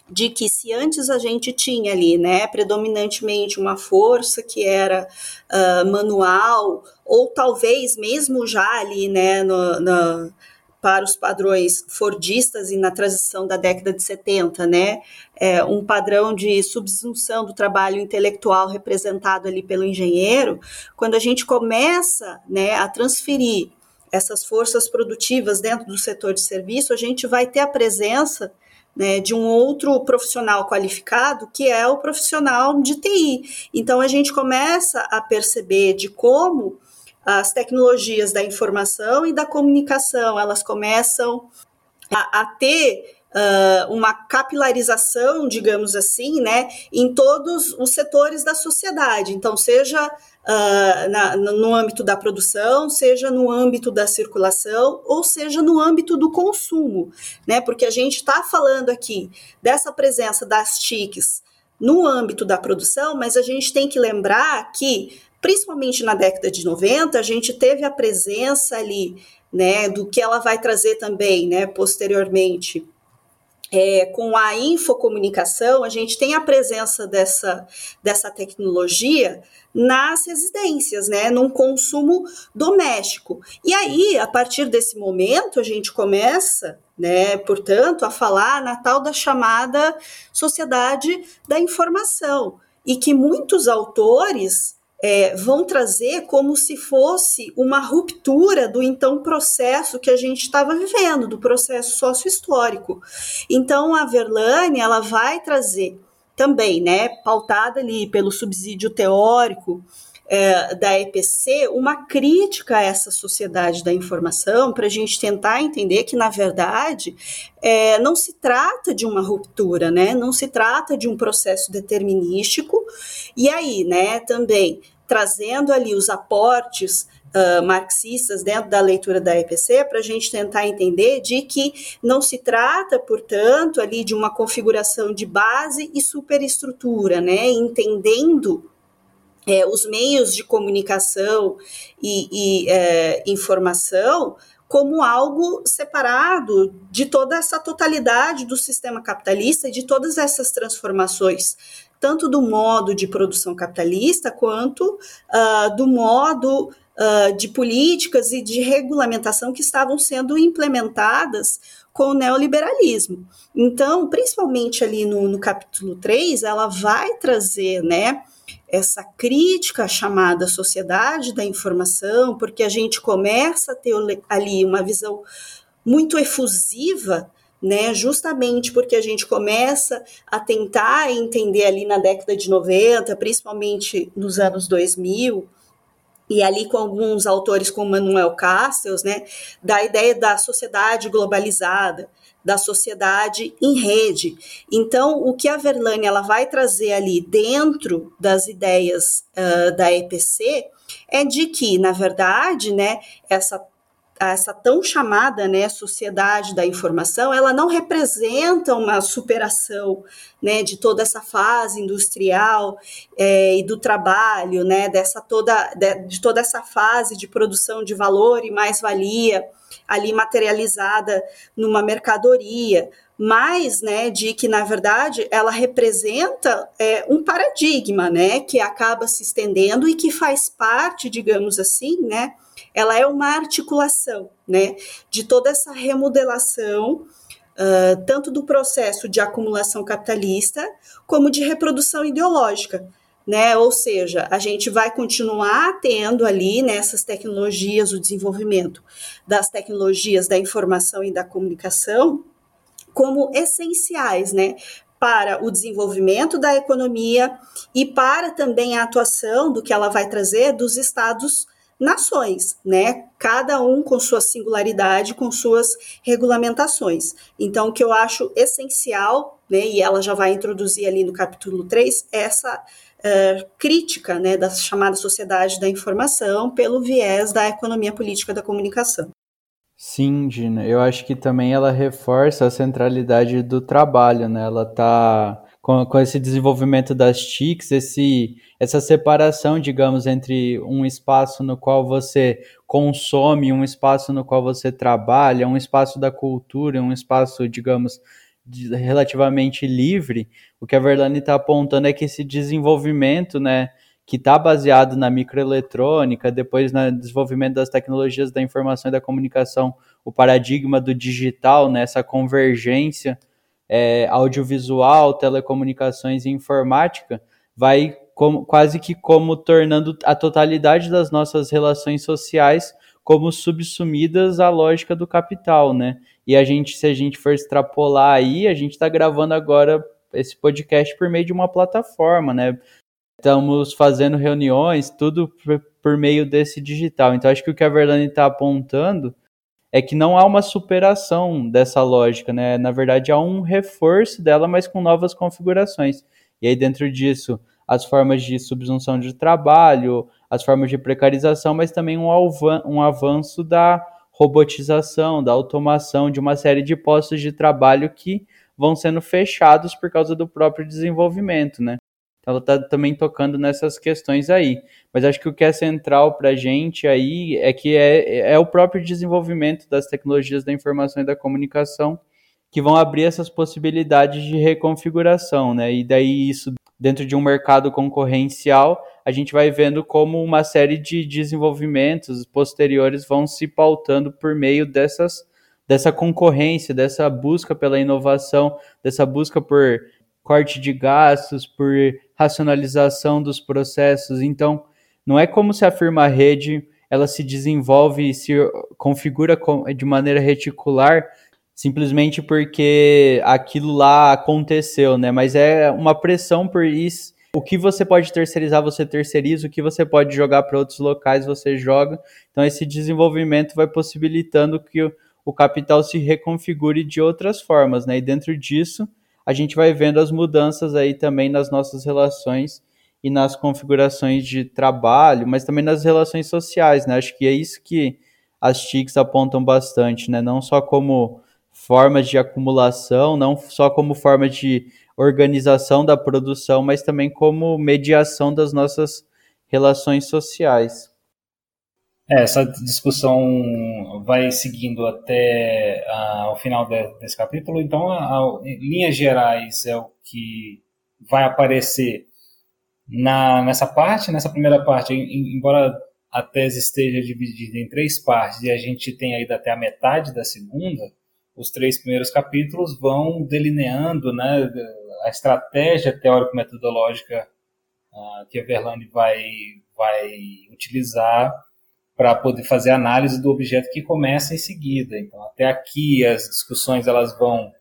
de que se antes a gente tinha ali, né, predominantemente uma força que era uh, manual, ou talvez mesmo já ali, né, no, no, para os padrões fordistas e na transição da década de 70, né, é, um padrão de subsunção do trabalho intelectual representado ali pelo engenheiro, quando a gente começa, né, a transferir essas forças produtivas dentro do setor de serviço, a gente vai ter a presença né, de um outro profissional qualificado, que é o profissional de TI. Então, a gente começa a perceber de como as tecnologias da informação e da comunicação, elas começam a, a ter uh, uma capilarização, digamos assim, né, em todos os setores da sociedade. Então, seja uh, na, no âmbito da produção, seja no âmbito da circulação, ou seja no âmbito do consumo, né? Porque a gente está falando aqui dessa presença das TICs no âmbito da produção, mas a gente tem que lembrar que, principalmente na década de 90, a gente teve a presença ali, né, do que ela vai trazer também, né, posteriormente, é, com a infocomunicação, a gente tem a presença dessa, dessa tecnologia nas residências, né, num consumo doméstico. E aí, a partir desse momento, a gente começa, né, portanto, a falar na tal da chamada sociedade da informação, e que muitos autores é, vão trazer como se fosse uma ruptura do então processo que a gente estava vivendo, do processo sócio-histórico. Então, a Verlaine, ela vai trazer também, né, pautada ali pelo subsídio teórico é, da EPC, uma crítica a essa sociedade da informação, para a gente tentar entender que, na verdade, é, não se trata de uma ruptura, né, não se trata de um processo determinístico, e aí, né, também trazendo ali os aportes Uh, marxistas dentro da leitura da EPC para a gente tentar entender de que não se trata, portanto, ali de uma configuração de base e superestrutura, né? Entendendo é, os meios de comunicação e, e é, informação como algo separado de toda essa totalidade do sistema capitalista e de todas essas transformações tanto do modo de produção capitalista quanto uh, do modo uh, de políticas e de regulamentação que estavam sendo implementadas com o neoliberalismo. Então, principalmente ali no, no capítulo 3, ela vai trazer, né, essa crítica chamada sociedade da informação, porque a gente começa a ter ali uma visão muito efusiva né? Justamente porque a gente começa a tentar entender ali na década de 90, principalmente nos anos 2000, e ali com alguns autores como Manuel Castells, né, da ideia da sociedade globalizada, da sociedade em rede. Então, o que a Verlaine ela vai trazer ali dentro das ideias uh, da EPC é de que, na verdade, né, essa essa tão chamada né, sociedade da informação, ela não representa uma superação né, de toda essa fase industrial é, e do trabalho, né, dessa toda, de, de toda essa fase de produção de valor e mais-valia ali materializada numa mercadoria, mas né, de que, na verdade, ela representa é, um paradigma né, que acaba se estendendo e que faz parte, digamos assim, né, ela é uma articulação né, de toda essa remodelação, uh, tanto do processo de acumulação capitalista, como de reprodução ideológica. Né? Ou seja, a gente vai continuar tendo ali nessas tecnologias o desenvolvimento das tecnologias da informação e da comunicação como essenciais, né, para o desenvolvimento da economia e para também a atuação do que ela vai trazer dos estados nações, né? Cada um com sua singularidade, com suas regulamentações. Então, o que eu acho essencial, né, e ela já vai introduzir ali no capítulo 3, é essa uh, crítica né, da chamada sociedade da informação pelo viés da economia política da comunicação. Sim, Gina, eu acho que também ela reforça a centralidade do trabalho, né? Ela está com, com esse desenvolvimento das TICs, esse, essa separação, digamos, entre um espaço no qual você consome, um espaço no qual você trabalha, um espaço da cultura, um espaço, digamos, relativamente livre, o que a Verlane está apontando é que esse desenvolvimento, né, que está baseado na microeletrônica, depois no desenvolvimento das tecnologias da informação e da comunicação, o paradigma do digital, né, essa convergência, é, audiovisual, telecomunicações e informática, vai como, quase que como tornando a totalidade das nossas relações sociais como subsumidas à lógica do capital, né? E a gente, se a gente for extrapolar aí, a gente está gravando agora esse podcast por meio de uma plataforma, né? Estamos fazendo reuniões, tudo por meio desse digital. Então, acho que o que a Verlane está apontando é que não há uma superação dessa lógica, né? Na verdade, há um reforço dela, mas com novas configurações. E aí, dentro disso, as formas de subsunção de trabalho, as formas de precarização, mas também um, um avanço da robotização, da automação de uma série de postos de trabalho que vão sendo fechados por causa do próprio desenvolvimento, né? Ela está também tocando nessas questões aí. Mas acho que o que é central para a gente aí é que é, é o próprio desenvolvimento das tecnologias da informação e da comunicação que vão abrir essas possibilidades de reconfiguração, né? E daí isso dentro de um mercado concorrencial, a gente vai vendo como uma série de desenvolvimentos posteriores vão se pautando por meio dessas dessa concorrência, dessa busca pela inovação, dessa busca por corte de gastos, por racionalização dos processos. Então, não é como se a firma rede ela se desenvolve e se configura de maneira reticular simplesmente porque aquilo lá aconteceu, né? Mas é uma pressão por isso. O que você pode terceirizar, você terceiriza. O que você pode jogar para outros locais, você joga. Então, esse desenvolvimento vai possibilitando que o, capital se reconfigure de outras formas, né? E dentro disso, a gente vai vendo as mudanças aí também nas nossas relações e nas configurações de trabalho, mas também nas relações sociais, né? Acho que é isso que as TICs apontam bastante, né? Não só como formas de acumulação, não só como forma de organização da produção, mas também como mediação das nossas relações sociais. É, essa discussão vai seguindo até uh, o final de, desse capítulo. Então, a, a, linhas gerais, é o que vai aparecer na, nessa parte. Nessa primeira parte, em, embora a tese esteja dividida em três partes e a gente tem ainda até a metade da segunda, os três primeiros capítulos vão delineando né, a estratégia teórico-metodológica uh, que a Verlaine vai, vai utilizar para poder fazer análise do objeto que começa em seguida. Então, até aqui as discussões elas vão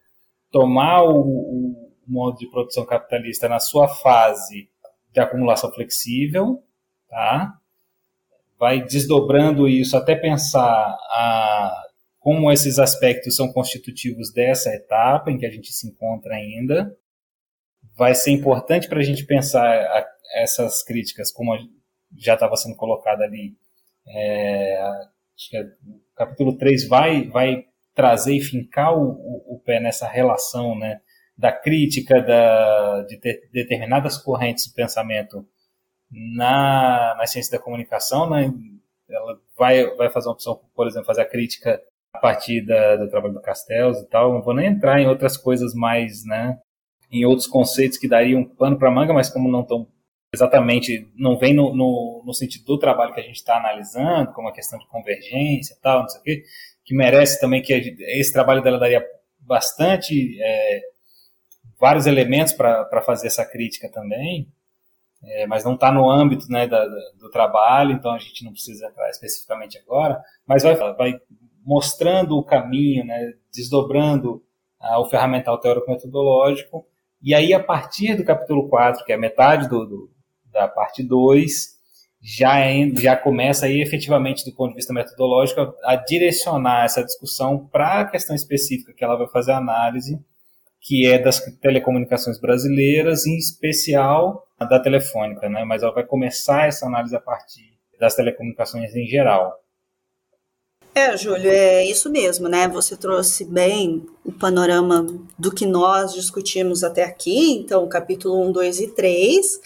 tomar o, o modo de produção capitalista na sua fase de acumulação flexível, tá? Vai desdobrando isso até pensar a, como esses aspectos são constitutivos dessa etapa em que a gente se encontra ainda. Vai ser importante para a gente pensar a, essas críticas, como já estava sendo colocado ali, é, acho que é, o capítulo 3 vai, vai trazer e fincar o, o, o pé nessa relação né, da crítica da, de ter, determinadas correntes de pensamento na, na ciência da comunicação. Né, ela vai, vai fazer uma opção, por exemplo, fazer a crítica a partir da, do trabalho do Castells e tal. Não vou nem entrar em outras coisas mais, né, em outros conceitos que dariam pano para manga, mas como não estão exatamente, não vem no, no, no, sentido do trabalho que a gente está analisando, como a questão de convergência tal, não sei o quê, que merece também que esse trabalho dela daria bastante, é, vários elementos para fazer essa crítica também, é, mas não está no âmbito né, da, do trabalho, então a gente não precisa entrar especificamente agora, mas vai, vai mostrando o caminho, né, desdobrando ah, o ferramental teórico-metodológico, e aí a partir do capítulo 4, que é metade do, do da parte 2, já, já começa aí efetivamente, do ponto de vista metodológico, a direcionar essa discussão para a questão específica que ela vai fazer análise, que é das telecomunicações brasileiras, em especial da telefônica, né? mas ela vai começar essa análise a partir das telecomunicações em geral. É, Júlio, é isso mesmo, né? Você trouxe bem o panorama do que nós discutimos até aqui, então, capítulo 1, 2 e 3.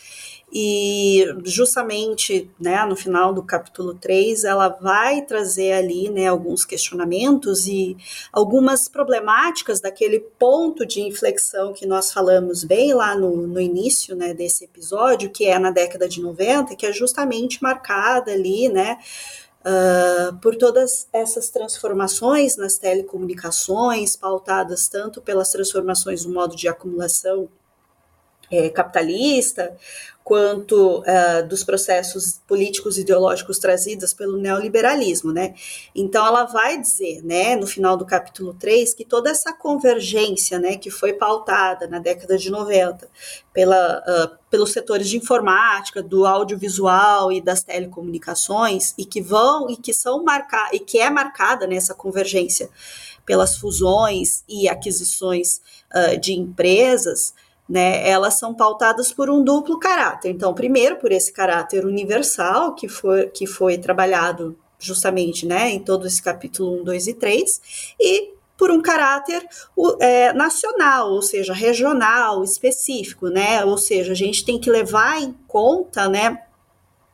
E justamente né, no final do capítulo 3, ela vai trazer ali né, alguns questionamentos e algumas problemáticas daquele ponto de inflexão que nós falamos bem lá no, no início né, desse episódio, que é na década de 90, que é justamente marcada ali, né? Uh, por todas essas transformações nas telecomunicações, pautadas tanto pelas transformações do modo de acumulação é, capitalista, quanto uh, dos processos políticos e ideológicos trazidos pelo neoliberalismo, né? Então ela vai dizer, né, no final do capítulo 3, que toda essa convergência, né, que foi pautada na década de 90 pela, uh, pelos setores de informática, do audiovisual e das telecomunicações e que vão e que são marcar e que é marcada nessa convergência pelas fusões e aquisições uh, de empresas, né, elas são pautadas por um duplo caráter. Então, primeiro, por esse caráter universal que foi, que foi trabalhado justamente né, em todo esse capítulo 1, 2 e 3, e por um caráter é, nacional, ou seja, regional, específico, né? Ou seja, a gente tem que levar em conta, né,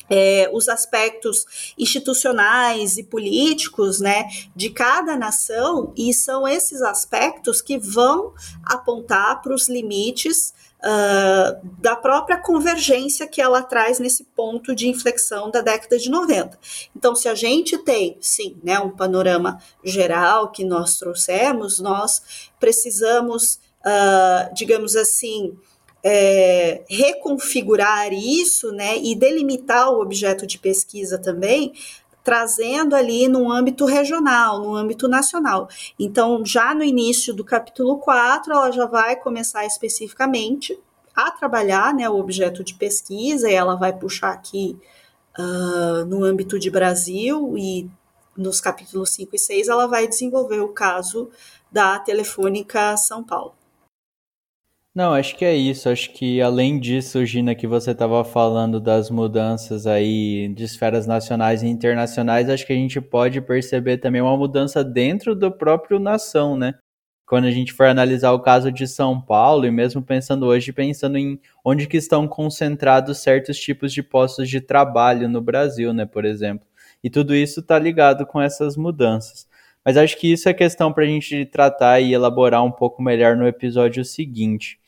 é, os aspectos institucionais e políticos né, de cada nação, e são esses aspectos que vão apontar para os limites uh, da própria convergência que ela traz nesse ponto de inflexão da década de 90. Então, se a gente tem, sim, né, um panorama geral que nós trouxemos, nós precisamos, uh, digamos assim, é, reconfigurar isso, né, e delimitar o objeto de pesquisa também, trazendo ali no âmbito regional, no âmbito nacional. Então, já no início do capítulo 4, ela já vai começar especificamente a trabalhar né, o objeto de pesquisa, e ela vai puxar aqui uh, no âmbito de Brasil, e nos capítulos 5 e 6 ela vai desenvolver o caso da Telefônica São Paulo. Não, acho que é isso. Acho que além disso, Gina, que você estava falando das mudanças aí de esferas nacionais e internacionais, acho que a gente pode perceber também uma mudança dentro do próprio nação, né? Quando a gente for analisar o caso de São Paulo, e mesmo pensando hoje, pensando em onde que estão concentrados certos tipos de postos de trabalho no Brasil, né, por exemplo. E tudo isso está ligado com essas mudanças. Mas acho que isso é questão para a gente tratar e elaborar um pouco melhor no episódio seguinte.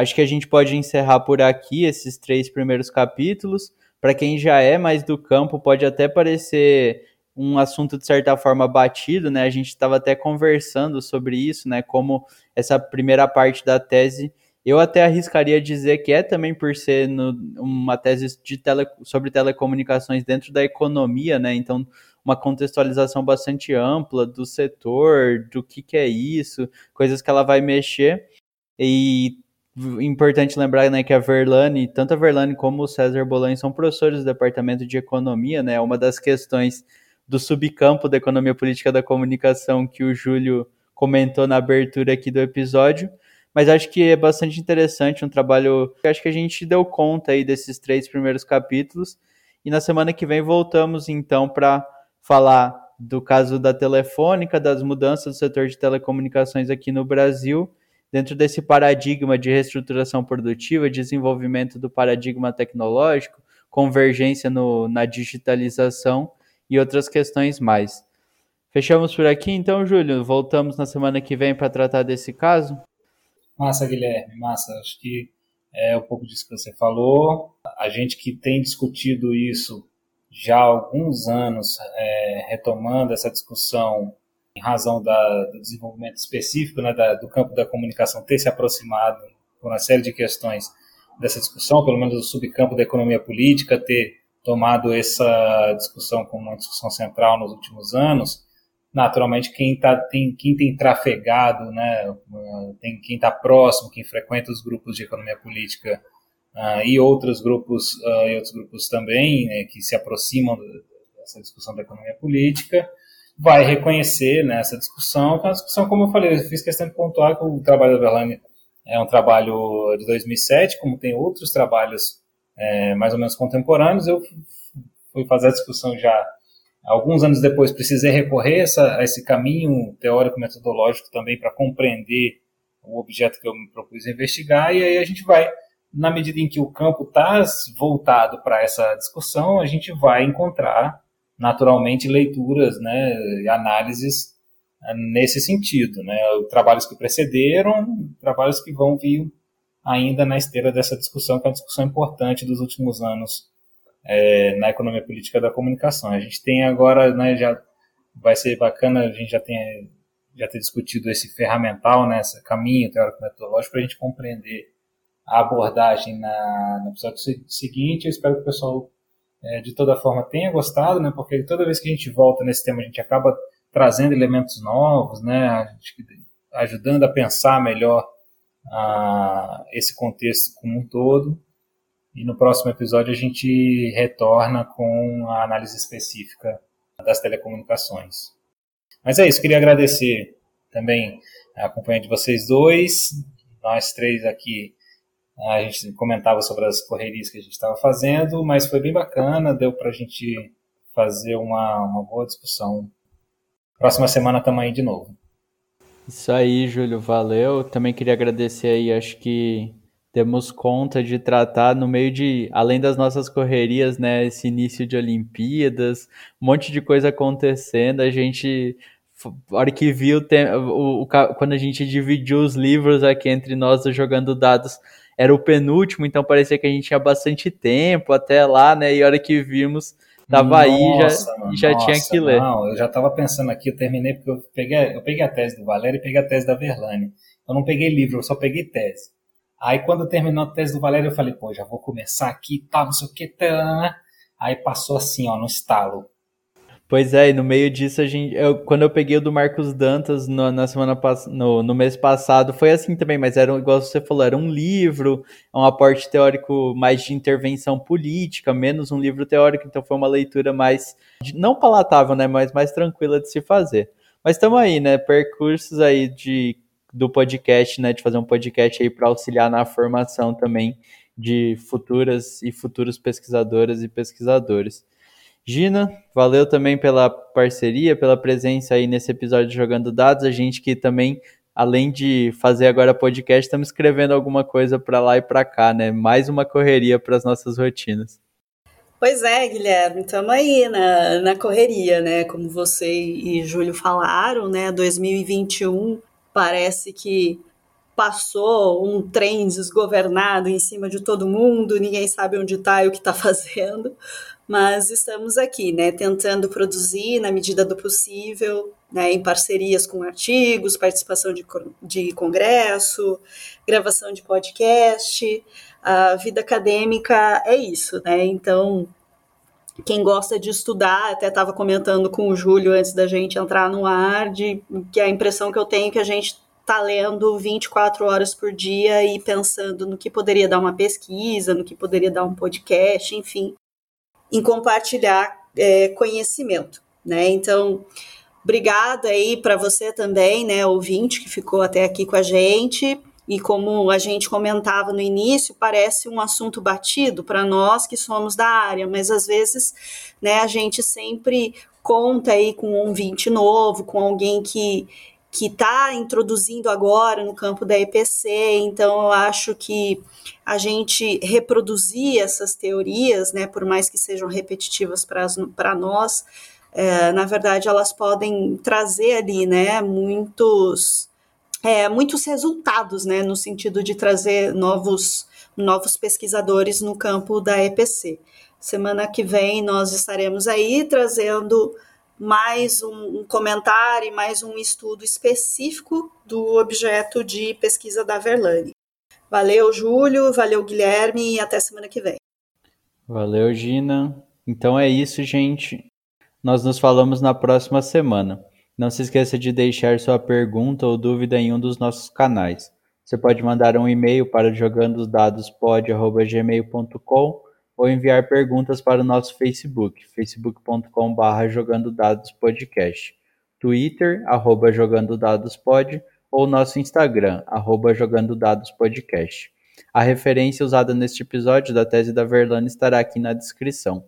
Acho que a gente pode encerrar por aqui esses três primeiros capítulos. Para quem já é mais do campo, pode até parecer um assunto de certa forma batido, né? A gente estava até conversando sobre isso, né? Como essa primeira parte da tese, eu até arriscaria dizer que é também por ser no, uma tese de tele, sobre telecomunicações dentro da economia, né? Então, uma contextualização bastante ampla do setor, do que, que é isso, coisas que ela vai mexer. E importante lembrar né, que a Verlane, tanto a Verlane como o César Bolan são professores do Departamento de Economia, né? Uma das questões do subcampo da economia política da comunicação que o Júlio comentou na abertura aqui do episódio. Mas acho que é bastante interessante, um trabalho acho que a gente deu conta aí desses três primeiros capítulos. E na semana que vem voltamos então para falar do caso da Telefônica, das mudanças do setor de telecomunicações aqui no Brasil dentro desse paradigma de reestruturação produtiva, desenvolvimento do paradigma tecnológico, convergência no, na digitalização e outras questões mais. Fechamos por aqui, então, Júlio. Voltamos na semana que vem para tratar desse caso. Massa, Guilherme, massa. Acho que é um pouco disso que você falou. A gente que tem discutido isso já há alguns anos, é, retomando essa discussão em razão da, do desenvolvimento específico né, da, do campo da comunicação ter se aproximado por uma série de questões dessa discussão, pelo menos do subcampo da economia política, ter tomado essa discussão como uma discussão central nos últimos anos, naturalmente quem, tá, tem, quem tem trafegado, né, tem, quem está próximo, quem frequenta os grupos de economia política uh, e outros grupos uh, e outros grupos também né, que se aproximam dessa discussão da economia política vai reconhecer nessa né, discussão, que é uma discussão, como eu falei, eu fiz questão de pontuar que o trabalho da Verlaine é um trabalho de 2007, como tem outros trabalhos é, mais ou menos contemporâneos, eu fui fazer a discussão já alguns anos depois, precisei recorrer essa, a esse caminho teórico-metodológico também para compreender o objeto que eu me propus investigar, e aí a gente vai na medida em que o campo está voltado para essa discussão, a gente vai encontrar naturalmente leituras né, e análises eh, nesse sentido. Né? Trabalhos que precederam, trabalhos que vão vir ainda na esteira dessa discussão, que é uma discussão importante dos últimos anos é, na economia política da comunicação. A gente tem agora, né, já vai ser bacana, a gente já tem já ter discutido esse ferramental, né, esse caminho teórico-metodológico para a gente compreender a abordagem na, no episódio seguinte. Eu espero que o pessoal, é, de toda forma, tenha gostado, né? Porque toda vez que a gente volta nesse tema, a gente acaba trazendo elementos novos, né? A gente, ajudando a pensar melhor uh, esse contexto como um todo. E no próximo episódio a gente retorna com a análise específica das telecomunicações. Mas é isso, queria agradecer também a companhia de vocês dois, nós três aqui a gente comentava sobre as correrias que a gente estava fazendo, mas foi bem bacana, deu para a gente fazer uma, uma boa discussão. Próxima semana estamos aí de novo. Isso aí, Júlio, valeu. Também queria agradecer aí, acho que temos conta de tratar no meio de, além das nossas correrias, né, esse início de Olimpíadas, um monte de coisa acontecendo, a gente a hora que viu o, o, quando a gente dividiu os livros aqui entre nós jogando dados, era o penúltimo, então parecia que a gente tinha bastante tempo até lá, né? E a hora que vimos, tava nossa, aí já, mano, já nossa, tinha que ler. Não, eu já tava pensando aqui, eu terminei porque eu peguei, eu peguei a tese do Valério e peguei a tese da Verlane. Eu não peguei livro, eu só peguei tese. Aí quando terminou a tese do Valério, eu falei, pô, já vou começar aqui, tá, não sei o que, tá. Aí passou assim, ó, no estalo. Pois é, e no meio disso a gente. Eu, quando eu peguei o do Marcos Dantas no, na semana no, no mês passado, foi assim também, mas era igual você falou, era um livro, um aporte teórico mais de intervenção política, menos um livro teórico, então foi uma leitura mais não palatável, né? Mas mais tranquila de se fazer. Mas estamos aí, né? Percursos aí de, do podcast, né? De fazer um podcast aí para auxiliar na formação também de futuras e futuros pesquisadoras e pesquisadores. Gina, valeu também pela parceria, pela presença aí nesse episódio Jogando Dados. A gente que também, além de fazer agora podcast, estamos escrevendo alguma coisa para lá e para cá, né? Mais uma correria para as nossas rotinas. Pois é, Guilherme, estamos aí na, na correria, né? Como você e Júlio falaram, né? 2021 parece que passou um trem desgovernado em cima de todo mundo, ninguém sabe onde está e o que está *laughs* fazendo mas estamos aqui, né, tentando produzir na medida do possível, né, em parcerias com artigos, participação de, de congresso, gravação de podcast. A vida acadêmica é isso, né? Então, quem gosta de estudar, até estava comentando com o Júlio antes da gente entrar no ar, de que a impressão que eu tenho é que a gente está lendo 24 horas por dia e pensando no que poderia dar uma pesquisa, no que poderia dar um podcast, enfim em compartilhar é, conhecimento, né? Então, obrigada aí para você também, né, ouvinte que ficou até aqui com a gente. E como a gente comentava no início, parece um assunto batido para nós que somos da área, mas às vezes, né, a gente sempre conta aí com um ouvinte novo, com alguém que que está introduzindo agora no campo da EPC, então eu acho que a gente reproduzir essas teorias, né, por mais que sejam repetitivas para nós, é, na verdade elas podem trazer ali, né, muitos, é, muitos resultados, né, no sentido de trazer novos, novos pesquisadores no campo da EPC. Semana que vem nós estaremos aí trazendo mais um, um comentário e mais um estudo específico do objeto de pesquisa da Verlane. Valeu, Júlio, valeu, Guilherme, e até semana que vem. Valeu, Gina. Então é isso, gente. Nós nos falamos na próxima semana. Não se esqueça de deixar sua pergunta ou dúvida em um dos nossos canais. Você pode mandar um e-mail para jogandosdadospod.gmail.com ou enviar perguntas para o nosso Facebook, facebook.com.br jogandodadospodcast, Twitter, arroba jogandodadospod ou nosso Instagram, arroba jogandodadospodcast. A referência usada neste episódio da tese da Verlana estará aqui na descrição.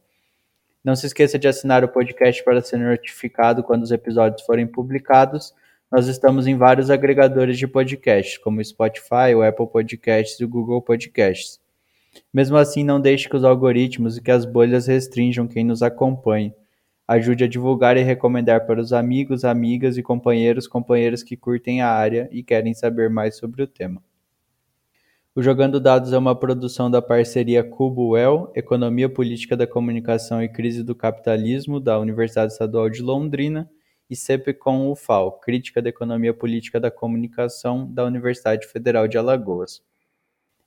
Não se esqueça de assinar o podcast para ser notificado quando os episódios forem publicados nós estamos em vários agregadores de podcasts, como o Spotify, o Apple Podcasts e o Google Podcasts. Mesmo assim, não deixe que os algoritmos e que as bolhas restringam quem nos acompanhe. Ajude a divulgar e recomendar para os amigos, amigas e companheiros, companheiras que curtem a área e querem saber mais sobre o tema. O Jogando Dados é uma produção da parceria Cubo-Well, Economia Política da Comunicação e Crise do Capitalismo, da Universidade Estadual de Londrina, e sempre com o FAO, Crítica da Economia Política da Comunicação, da Universidade Federal de Alagoas.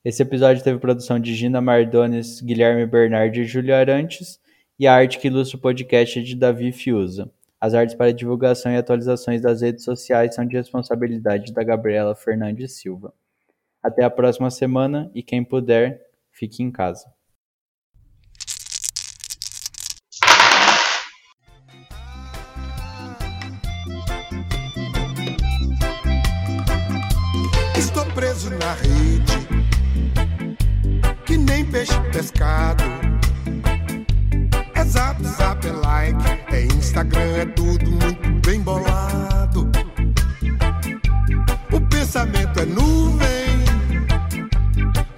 Esse episódio teve produção de Gina Mardones, Guilherme Bernardi e Júlio Arantes, e a arte que ilustra o podcast é de Davi Fiuza. As artes para divulgação e atualizações das redes sociais são de responsabilidade da Gabriela Fernandes Silva. Até a próxima semana e quem puder, fique em casa. peixe pescado. É zap, zap, é like, é Instagram, é tudo muito bem bolado. O pensamento é nuvem,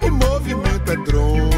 o movimento é drone.